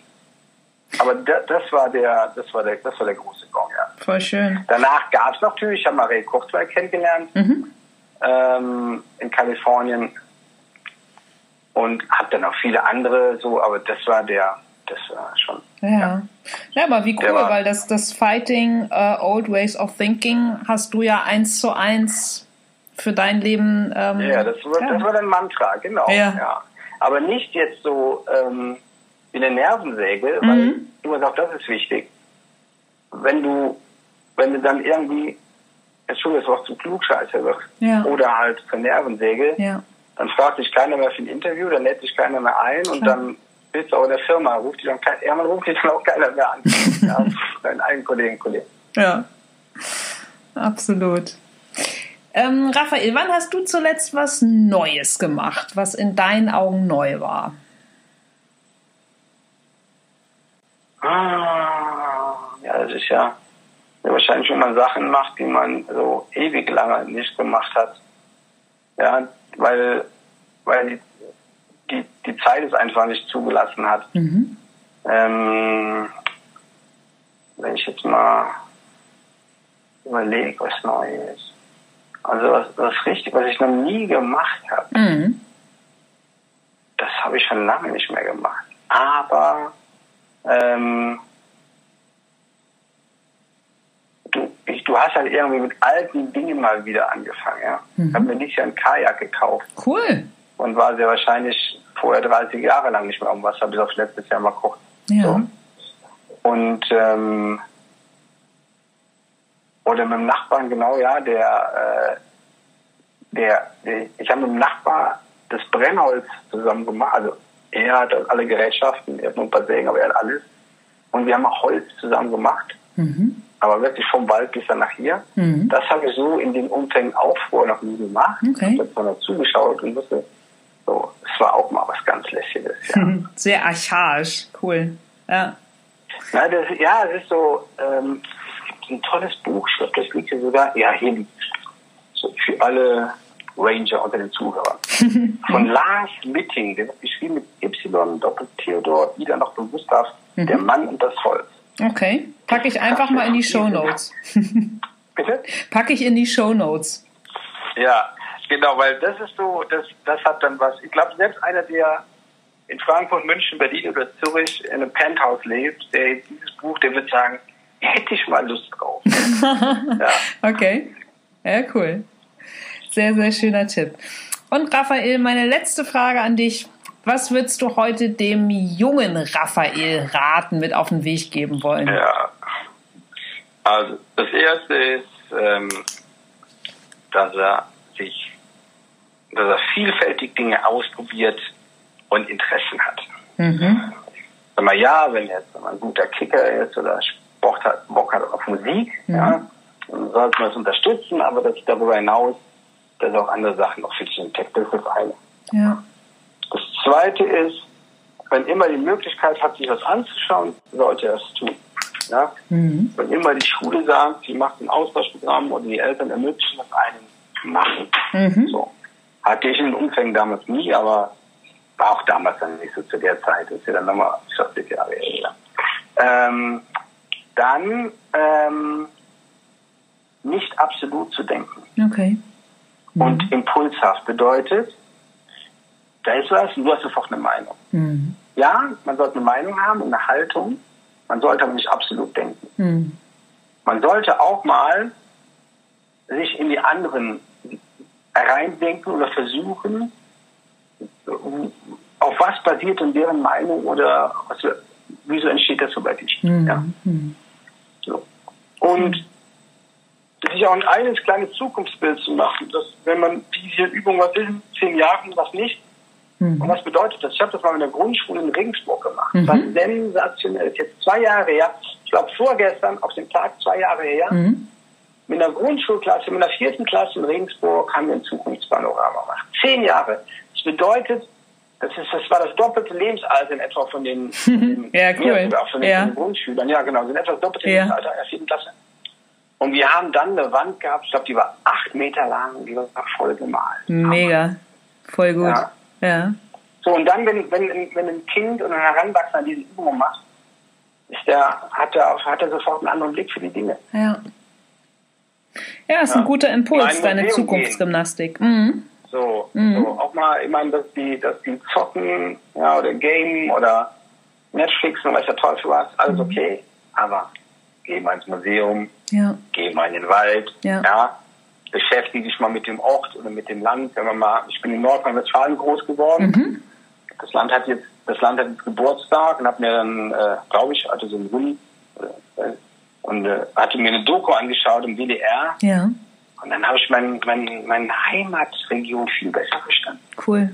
[SPEAKER 2] Aber das war der, das war der, das war der große Gong, ja.
[SPEAKER 1] Voll schön.
[SPEAKER 2] Danach gab es natürlich, ich habe Marie Kurzweil kennengelernt
[SPEAKER 1] mhm.
[SPEAKER 2] ähm, in Kalifornien und habe dann auch viele andere so, aber das war der, das war schon.
[SPEAKER 1] Ja, ja, ja aber wie cool, weil das, das Fighting uh, Old Ways of Thinking hast du ja eins zu eins für dein Leben. Ähm,
[SPEAKER 2] ja, das war, ja. das war dein Mantra, genau. Ja. ja. Aber nicht jetzt so ähm, wie eine Nervensäge, mhm. weil du hast auch das ist wichtig. Wenn du, wenn du dann irgendwie, Entschuldigung, das Wort zu klugscheißer wirst,
[SPEAKER 1] ja.
[SPEAKER 2] oder halt zur Nervensäge,
[SPEAKER 1] ja
[SPEAKER 2] dann fragt sich keiner mehr für ein Interview, dann lädt sich keiner mehr ein und dann bist du auch in der Firma, ruft dich dann kein, ja, man ruft dich dann auch keiner mehr an. ja, deinen eigenen Kollegen, Kollegen.
[SPEAKER 1] Ja, absolut. Ähm, Raphael, wann hast du zuletzt was Neues gemacht, was in deinen Augen neu war?
[SPEAKER 2] Ah, ja, das ist ja, ja wahrscheinlich, wenn man Sachen macht, die man so ewig lange nicht gemacht hat. Ja, weil, weil die, die, die Zeit es einfach nicht zugelassen hat.
[SPEAKER 1] Mhm.
[SPEAKER 2] Ähm, wenn ich jetzt mal überlege, was Neues. Also was, was richtig, was ich noch nie gemacht habe, mhm. das habe ich schon lange nicht mehr gemacht. Aber ähm, du, hast halt irgendwie mit alten Dingen mal wieder angefangen. Ja? Mhm. Ich habe mir dieses Jahr ein Kajak gekauft.
[SPEAKER 1] Cool.
[SPEAKER 2] Und war sehr wahrscheinlich vorher 30 Jahre lang nicht mehr um Wasser, bis auf letztes Jahr mal kurz.
[SPEAKER 1] Ja. So.
[SPEAKER 2] Und ähm, oder mit dem Nachbarn, genau, ja, der, äh, der, der ich habe mit dem Nachbar das Brennholz zusammen gemacht. Also er hat alle Gerätschaften, er hat nur ein paar Sägen, aber er hat alles. Und wir haben auch Holz zusammen gemacht. Mhm. Aber wirklich vom Wald bis dann nach hier. Mhm. Das habe ich so in den Umfängen auch vorher noch nie gemacht. Okay. Ich habe noch zugeschaut und wusste, so, es war auch mal was ganz Lässiges. Ja.
[SPEAKER 1] Sehr archaisch, cool. Ja.
[SPEAKER 2] Na, das, ja, es ist so, ähm, es gibt ein tolles Buch, ich glaube, das liegt hier sogar, ja, hier liegt so für alle Ranger unter den Zuhörern. Von Lars Mitting, der wird geschrieben mit Y, Doppel Theodor, Ida noch Gustav, mhm. der Mann und das Volk.
[SPEAKER 1] Okay, packe ich einfach mal in die Show Notes.
[SPEAKER 2] Bitte?
[SPEAKER 1] Packe ich in die Show Notes.
[SPEAKER 2] Ja, genau, weil das ist so, das, das hat dann was. Ich glaube, selbst einer, der in Frankfurt, München, Berlin oder Zürich in einem Penthouse lebt, der dieses Buch, der wird sagen, hätte ich mal Lust drauf.
[SPEAKER 1] ja. Okay. Ja, cool. Sehr, sehr schöner Tipp. Und Raphael, meine letzte Frage an dich. Was würdest du heute dem jungen Raphael raten, mit auf den Weg geben wollen?
[SPEAKER 2] Ja, also das Erste ist, ähm, dass er sich, dass er vielfältig Dinge ausprobiert und Interessen hat. Mhm. Sag mal, ja, wenn er jetzt ein guter Kicker ist oder Sport hat, Bock hat auf Musik, mhm. ja, dann sollte man es unterstützen, aber dass darüber hinaus, dass auch andere Sachen noch für dich entdeckt, das ist das eine.
[SPEAKER 1] Ja.
[SPEAKER 2] Das zweite ist, wenn immer die Möglichkeit hat, sich das anzuschauen, sollte er es tun. Ja? Mhm. Wenn immer die Schule sagt, sie macht ein Austauschprogramm oder die Eltern ermöglichen das einen machen. Mhm. So. Hatte ich in den Umfängen damals nie, aber war auch damals dann nicht so zu der Zeit. Das ist ja dann nochmal 40 Jahre her. Ähm, dann ähm, nicht absolut zu denken.
[SPEAKER 1] Okay.
[SPEAKER 2] Mhm. Und impulshaft bedeutet, da ist was und du hast sofort eine Meinung. Mhm. Ja, man sollte eine Meinung haben und eine Haltung. Man sollte aber nicht absolut denken. Mhm. Man sollte auch mal sich in die anderen reindenken oder versuchen, auf was basiert denn deren Meinung oder was, wieso entsteht das so bei dir? Mhm. Ja. So. Und sich auch ein eigenes kleines Zukunftsbild zu machen, dass wenn man diese Übung, was ist in zehn Jahren, was nicht, Mhm. Und was bedeutet das? Ich habe das mal in der Grundschule in Regensburg gemacht. Mhm. Das war sensationell. Das ist jetzt zwei Jahre her. Ich glaube vorgestern, auf dem Tag zwei Jahre her, mhm. mit einer Grundschulklasse, mit einer vierten Klasse in Regensburg haben wir ein Zukunftspanorama gemacht. Zehn Jahre. Das bedeutet, das, ist, das war das doppelte Lebensalter in etwa von den,
[SPEAKER 1] ja, cool.
[SPEAKER 2] auch von den,
[SPEAKER 1] ja.
[SPEAKER 2] Grundschülern. Ja, genau, in etwa das doppelte
[SPEAKER 1] ja.
[SPEAKER 2] Lebensalter in der vierten Klasse. Und wir haben dann eine Wand gehabt, ich glaube, die war acht Meter lang die war voll gemalt.
[SPEAKER 1] Mega. Voll gut. Ja. Ja.
[SPEAKER 2] So, und dann, wenn, wenn, wenn ein Kind oder ein Heranwachsender diese Übung macht, ist der, hat, er, hat er sofort einen anderen Blick für die Dinge.
[SPEAKER 1] Ja. Ja, ist ja. ein guter Impuls, deine Zukunftsgymnastik. Mhm.
[SPEAKER 2] So, mhm. so, auch mal, ich meine, dass die, dass die zocken, ja, oder Game oder Netflix und weiß der Teufel was, alles mhm. okay, aber geh mal ins Museum,
[SPEAKER 1] ja.
[SPEAKER 2] geh mal in den Wald,
[SPEAKER 1] ja.
[SPEAKER 2] ja beschäftige dich mal mit dem Ort oder mit dem Land. Wenn man mal, ich bin in Nordrhein-Westfalen groß geworden. Mhm. Das Land hat jetzt, das Land hat jetzt Geburtstag und hat mir dann, äh, glaube ich, hatte so einen Juli äh, und äh, hatte mir eine Doku angeschaut im WDR.
[SPEAKER 1] Ja.
[SPEAKER 2] Und dann habe ich meine mein, mein Heimatregion viel besser verstanden.
[SPEAKER 1] Cool.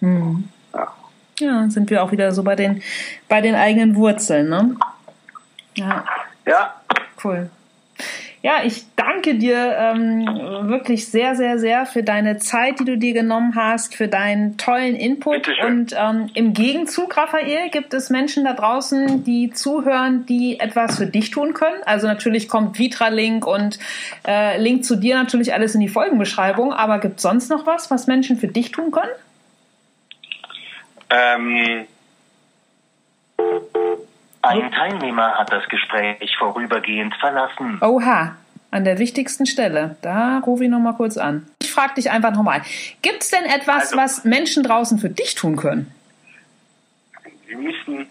[SPEAKER 1] Mhm. Ja. ja, sind wir auch wieder so bei den, bei den eigenen Wurzeln, ne? Ja.
[SPEAKER 2] Ja.
[SPEAKER 1] Cool. Ja, ich danke dir ähm, wirklich sehr, sehr, sehr für deine Zeit, die du dir genommen hast, für deinen tollen Input. Und ähm, im Gegenzug, Raphael, gibt es Menschen da draußen, die zuhören, die etwas für dich tun können. Also natürlich kommt Vitra-Link und äh, Link zu dir natürlich alles in die Folgenbeschreibung. Aber gibt es sonst noch was, was Menschen für dich tun können?
[SPEAKER 2] Ähm ein Teilnehmer hat das Gespräch vorübergehend verlassen.
[SPEAKER 1] Oha. an der wichtigsten Stelle. Da rufe ich nochmal kurz an. Ich frage dich einfach nochmal. Gibt es denn etwas, also, was Menschen draußen für dich tun können?
[SPEAKER 2] Wir müssen,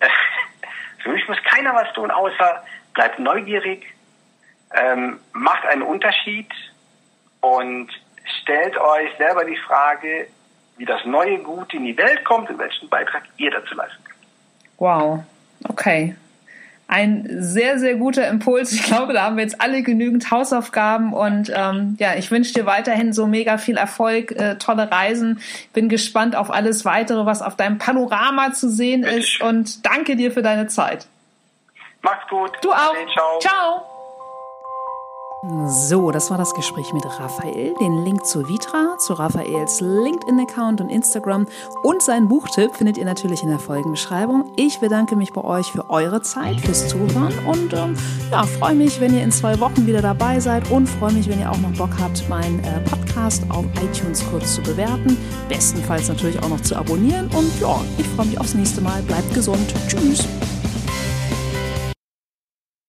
[SPEAKER 2] äh, für mich muss keiner was tun, außer bleibt neugierig, ähm, macht einen Unterschied und stellt euch selber die Frage, wie das neue Gut in die Welt kommt und welchen Beitrag ihr dazu leisten könnt.
[SPEAKER 1] Wow, okay. Ein sehr, sehr guter Impuls. Ich glaube, da haben wir jetzt alle genügend Hausaufgaben und ähm, ja, ich wünsche dir weiterhin so mega viel Erfolg, äh, tolle Reisen. Bin gespannt auf alles weitere, was auf deinem Panorama zu sehen ist und danke dir für deine Zeit.
[SPEAKER 2] Mach's gut.
[SPEAKER 1] Du auch. Ciao. Ciao. So, das war das Gespräch mit Raphael. Den Link zu Vitra, zu Raphaels LinkedIn-Account und Instagram und seinen Buchtipp findet ihr natürlich in der Folgenbeschreibung. Ich bedanke mich bei euch für eure Zeit, fürs Zuhören und ähm, ja, freue mich, wenn ihr in zwei Wochen wieder dabei seid und freue mich, wenn ihr auch noch Bock habt, meinen äh, Podcast auf iTunes kurz zu bewerten. Bestenfalls natürlich auch noch zu abonnieren und ja, ich freue mich aufs nächste Mal. Bleibt gesund. Tschüss.